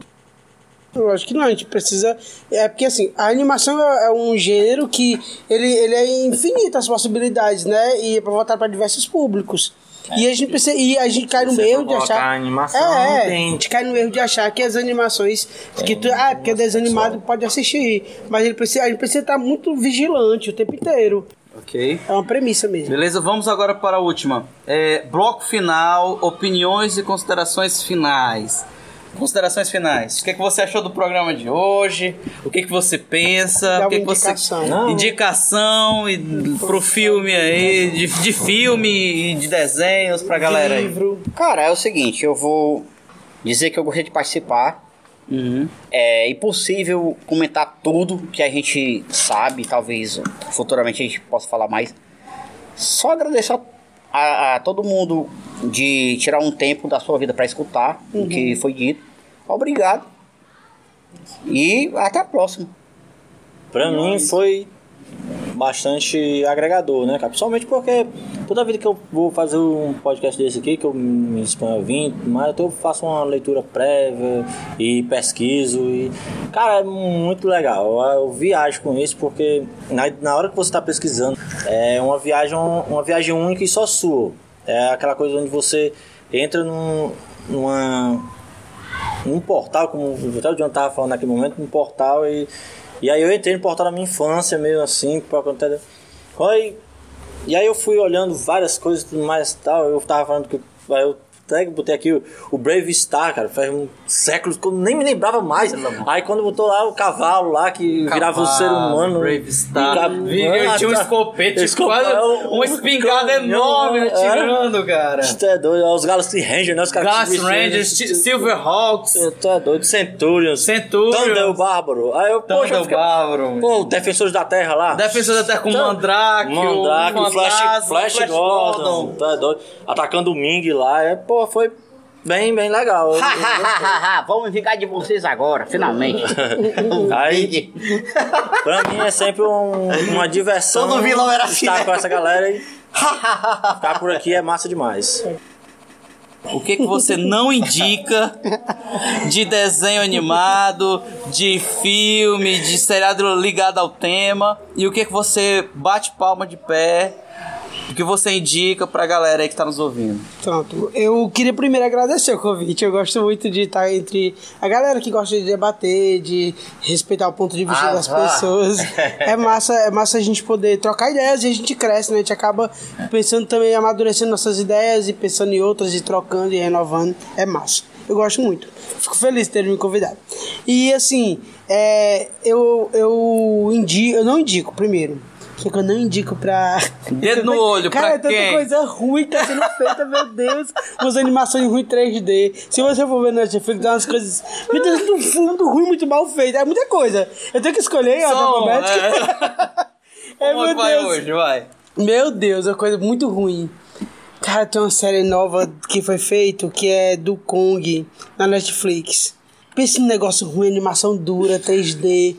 S5: Eu acho que não, a gente precisa. É porque assim, a animação é, é um gênero que ele, ele é infinito as possibilidades, né? E é pra voltar para diversos públicos. E a gente precisa, e a gente cai no erro de achar.
S4: animação,
S5: é, é,
S4: tem-
S5: a gente cai no erro de achar que as animações. que tu, ah, porque é desanimado pode assistir. Mas ele precisa, a gente precisa estar muito vigilante o tempo inteiro.
S2: Ok.
S5: É uma premissa mesmo.
S2: Beleza, vamos agora para a última. É, bloco final, opiniões e considerações finais. Considerações finais. O que, é que você achou do programa de hoje? O que, é que você pensa? O que, é que você
S5: indicação. Não.
S2: indicação e pro filme aí, de, de filme e de desenhos pra galera aí.
S3: Cara, é o seguinte, eu vou dizer que eu gostaria de participar.
S2: Uhum.
S3: É impossível comentar tudo que a gente sabe, talvez futuramente a gente possa falar mais. Só agradecer a, a- a todo mundo de tirar um tempo da sua vida para escutar o
S4: Uhum.
S3: que foi dito. Obrigado. E até a próxima.
S4: Pra mim foi bastante agregador, né, cara? Principalmente porque toda vida que eu vou fazer um podcast desse aqui, que eu me exponho a vir, mas eu faço uma leitura prévia e pesquiso e... Cara, é muito legal. Eu, eu viajo com isso porque na, na hora que você está pesquisando, é uma viagem, uma viagem única e só sua. É aquela coisa onde você entra num, numa num portal, como até o John tava falando naquele momento, num portal e. E aí eu entrei no portal da minha infância, meio assim, pra contar. Aí, e aí eu fui olhando várias coisas e tudo mais e tal. Eu tava falando que. Eu até botei aqui o, o Brave Star, cara, faz um séculos que eu nem me lembrava mais. Aí quando botou lá o cavalo lá, que virava um ser humano.
S2: Brave Star.
S4: Ca-
S2: Vi- eu tinha um
S4: Ah, tá.
S2: escopete,
S4: Escope-
S2: quase
S4: é um-
S2: uma espingarda
S4: canhão,
S2: enorme
S4: é.
S2: atirando, cara.
S4: Isso é doido, os Galaxy Rangers, né? Os caras
S2: Galaxy Rangers, Ti- Silverhawks.
S4: Tu é doido, Centurions.
S2: Centurions.
S4: Thunder o Bárbaro. Aí eu, poxa,
S2: Thunder
S4: eu fiquei-
S2: Bárbaro.
S4: Pô, Defensores da Terra lá.
S2: Defensor da Terra com
S4: Então,
S2: Mandrake,
S4: Mandrake, Flash, Flash,
S2: Flash
S4: Gordon.
S2: Gordon.
S4: Tu é doido. Atacando o Ming lá. É, pô, foi bem, bem legal. Eu- eu
S3: Vamos vingar de vocês agora, finalmente.
S4: Aí, pra mim é sempre um- uma diversão.
S3: Todo vilão era assim,
S4: Estar
S3: né?
S4: com essa galera e ficar por aqui é massa demais.
S2: O que, que você não indica de desenho animado, de filme, de seriado ligado ao tema? E o que, que você bate palma de pé? O que você indica pra galera aí que tá nos ouvindo?
S5: Pronto. Eu queria primeiro agradecer o convite. Eu gosto muito de estar entre a galera que gosta de debater, de respeitar o ponto de vista
S3: Ah,
S5: das
S3: vá.
S5: pessoas. É massa, é massa a gente poder trocar ideias e a gente cresce, né? A gente acaba pensando também, amadurecendo nossas ideias e pensando em outras e trocando e renovando. É massa. Eu gosto muito. Fico feliz de ter me convidado. E assim, é, eu, eu indico, eu não indico primeiro. O que eu não indico pra.
S2: Dedo no olho,
S5: Cara,
S2: pra
S5: é tanta
S2: quem?
S5: coisa ruim que tá sendo feita, meu Deus. Umas animações ruins 3D. Se você for ver no Netflix, dá umas coisas. Meu Deus, muito fundo ruim, muito mal feito. É muita coisa. Eu tenho que escolher a alfabética. É,
S2: é que
S5: meu
S2: vai
S5: Deus.
S2: hoje? Vai.
S5: Meu Deus, é uma coisa muito ruim. Cara, tem uma série nova que foi feito que é do Kong na Netflix. Pensa num negócio ruim, animação dura, 3D,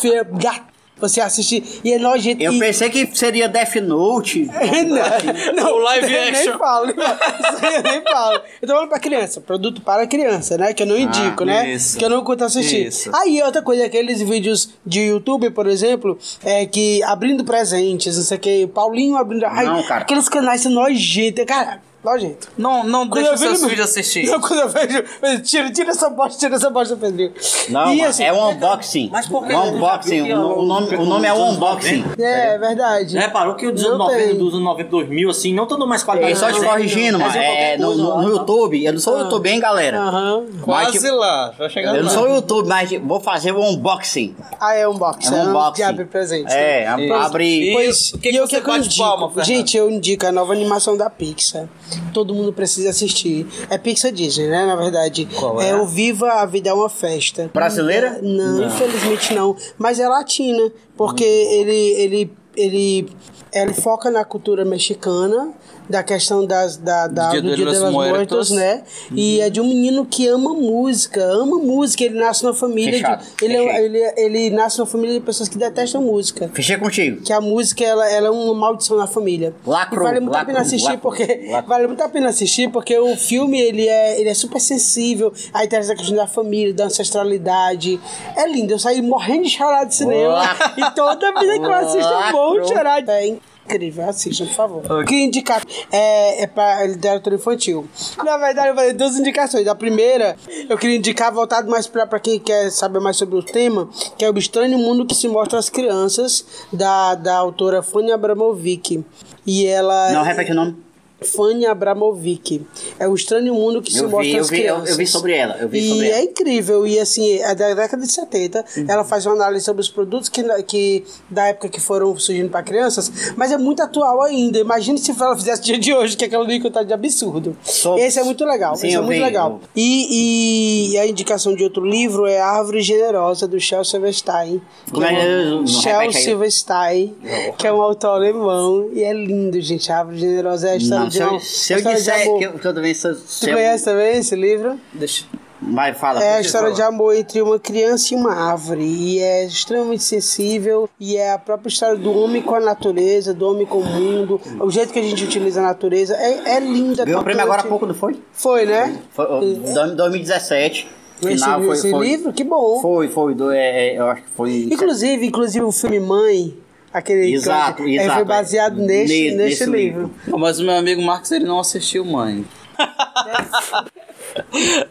S5: feia, gato. Você assiste e é nojento.
S3: Eu
S5: e...
S3: pensei que seria Death Note.
S5: não, não,
S2: O live
S5: eu
S2: action.
S5: Nem falo, eu nem falo. Eu tô falando pra criança, produto para criança, né? Que eu não indico, né?
S2: isso.
S5: Que eu não curto assistir.
S2: Isso.
S5: Aí outra coisa, aqueles vídeos de YouTube, por exemplo, é que abrindo presentes, não sei o que, Paulinho abrindo. Ai,
S3: Não, cara.
S5: Aqueles canais são nojentos. Cara, Nojento.
S2: Não, não deixa
S5: eu
S2: seus filhos assistir.
S5: Não, quando eu vejo. Tira, tira essa bosta, tira essa bosta, Pedrinho.
S3: Não,
S5: E assim-
S3: é um unboxing.
S4: Mas por que
S3: Um unboxing.
S4: que
S3: O, o nome, o nome é
S4: anos
S3: unboxing.
S4: 90?
S5: É, é verdade.
S4: Reparou que o dos anos
S5: Não
S4: 90,
S5: tem.
S4: dos anos 90, 2000, assim, não dando mais qualidade.
S3: É só te
S4: Não,
S3: corrigindo, mano.
S4: Mas
S3: É, no, no- no
S4: tá?
S3: YouTube. Eu não sou YouTube, hein, galera?
S5: Aham.
S2: Quase
S3: Mas, tipo,
S2: lá. Vai chegar
S3: Eu não sou YouTube, mas vou fazer o unboxing.
S5: Ah, é unboxing.
S3: É um unboxing.
S5: Abrir presente.
S3: É, ab- abre.
S5: Pois,
S2: o que
S5: e eu
S2: você
S5: que eu indico? Gente, eu indico a nova animação da Pixar. Todo mundo precisa assistir. É Pixar Disney, né? Na verdade.
S2: Qual é?
S5: o Viva a Vida é uma Festa.
S3: Brasileira?
S5: Não, infelizmente não. Mas é latina. Porque
S2: Hum.
S5: ele, ele, ele, ele foca na cultura mexicana. Da questão das, da, da-
S2: Dia
S5: do Dia de los
S2: Muertos.
S5: Muertos, né? E é de um menino que ama música, ama música. Ele nasce numa família. De, ele, é- ele, ele nasce numa família de pessoas que detestam música
S3: Fechei contigo.
S5: que a música ela, ela é uma maldição na família.
S3: Lacrou,
S5: e vale muito a pena assistir
S3: lacrou,
S5: porque
S3: lacrou.
S5: vale muito a pena assistir porque o filme ele é, ele é super sensível, aí traz a questão da família, da ancestralidade. É lindo, eu saí morrendo de chorar de cinema e toda vida que eu assisto eu vou
S3: Lacrou.
S5: chorar. É incrível, assistam, por favor. Queria indicar é, é para literatura infantil. Na verdade, eu falei duas indicações. A primeira, eu queria indicar voltado mais para quem quer saber mais sobre o tema, que é o Estranho Mundo que se mostra às crianças, da, da autora Fanny Abramovic. E ela.
S3: Não, repete o nome.
S5: Fanny Abramovic. É o estranho mundo que se
S3: Eu vi,
S5: mostra
S3: eu
S5: às
S3: vi, eu-
S5: crianças.
S3: eu vi sobre ela, eu vi
S5: e
S3: sobre
S5: é incrível. E assim, é da década de 70. Ela faz uma análise sobre os produtos que, que da época que foram surgindo para crianças, mas é muito atual ainda. Imagine se ela fizesse dia de hoje, que aquela ali que tá de absurdo. Esse é muito legal.
S3: Sim,
S5: esse é
S3: eu
S5: muito
S3: vi,
S5: legal.
S3: eu-
S5: E, e a indicação de outro livro é Árvore Generosa, do Shel Silverstein.
S3: Como é é?
S5: Shel
S3: aí.
S5: Silverstein, que é um autor alemão. E é lindo, gente. A Árvore Generosa é a história
S3: Não, se eu, se eu disser que eu, que eu também sou.
S5: Tu
S3: eu-
S5: conhece também esse livro?
S2: Deixa.
S3: Vai, fala.
S5: É a história de amor entre uma criança e uma árvore. E é extremamente sensível. E é a própria história do homem com a natureza, do homem com o mundo. O jeito que a gente utiliza a natureza. É, é linda.
S3: Ganhou o prêmio
S5: tocante.
S3: agora há pouco, não foi?
S5: Foi, né?
S3: Foi dois- 2017.
S5: Esse,
S3: Final foi,
S5: esse
S3: foi,
S5: livro? Que bom.
S3: Foi, foi. Do, é, é, eu acho que foi.
S5: Inclusive, inclusive o filme Mãe. Aquele
S3: Exato,
S5: que- é,
S3: exato,
S5: foi
S3: é.
S5: baseado neste,
S3: Ne-
S5: neste
S3: nesse
S5: livro.
S2: Mas o meu amigo Marcos ele não assistiu Mãe.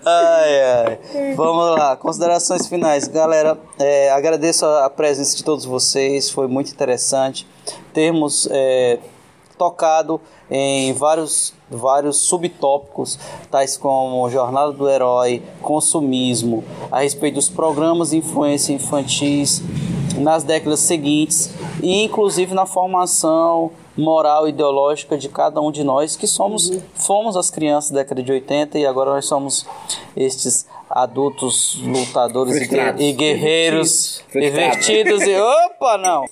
S2: ai, ai. Vamos lá, considerações finais. Galera, é, agradeço a a presença de todos vocês, foi muito interessante termos é, tocado em vários, vários subtópicos, tais como Jornada do Herói, consumismo, a respeito dos programas de influência infantis nas décadas seguintes e inclusive na formação moral e ideológica de cada um de nós que somos fomos as crianças da década de 80 e agora nós somos estes adultos lutadores e, e guerreiros divertidos e opa não.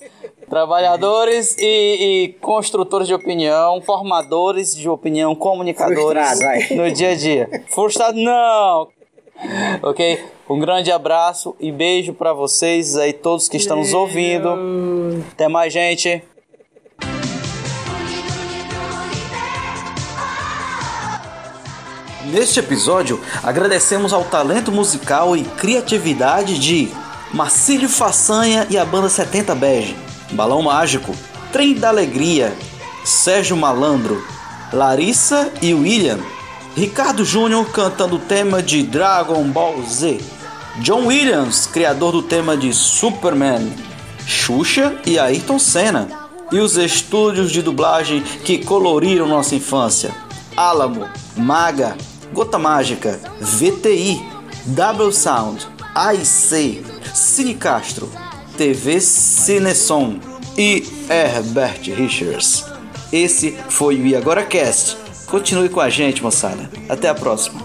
S2: Trabalhadores e, e construtores de opinião formadores de opinião comunicadores
S3: Frustrado,
S2: no dia a dia. Frustrado não ok? Um grande abraço e beijo para vocês aí todos que estão nos ouvindo. Até mais gente. Neste episódio, agradecemos ao talento musical e criatividade de Marcílio Façanha e a banda 70 Bege, Balão Mágico, Trem da Alegria, Sérgio Malandro, Larissa e William, Ricardo Júnior cantando o tema de Dragon Ball Z, John Williams, criador do tema de Superman, Xuxa e Ayrton Senna, e os estúdios de dublagem que coloriram nossa infância: Alamo, Maga, Gota Mágica, VTI, Double Sound, AIC, Cine Castro, TV Cinesom e Herbert Richards. Esse foi o E Agora Cast. Continue com a gente, moçada. Até a próxima.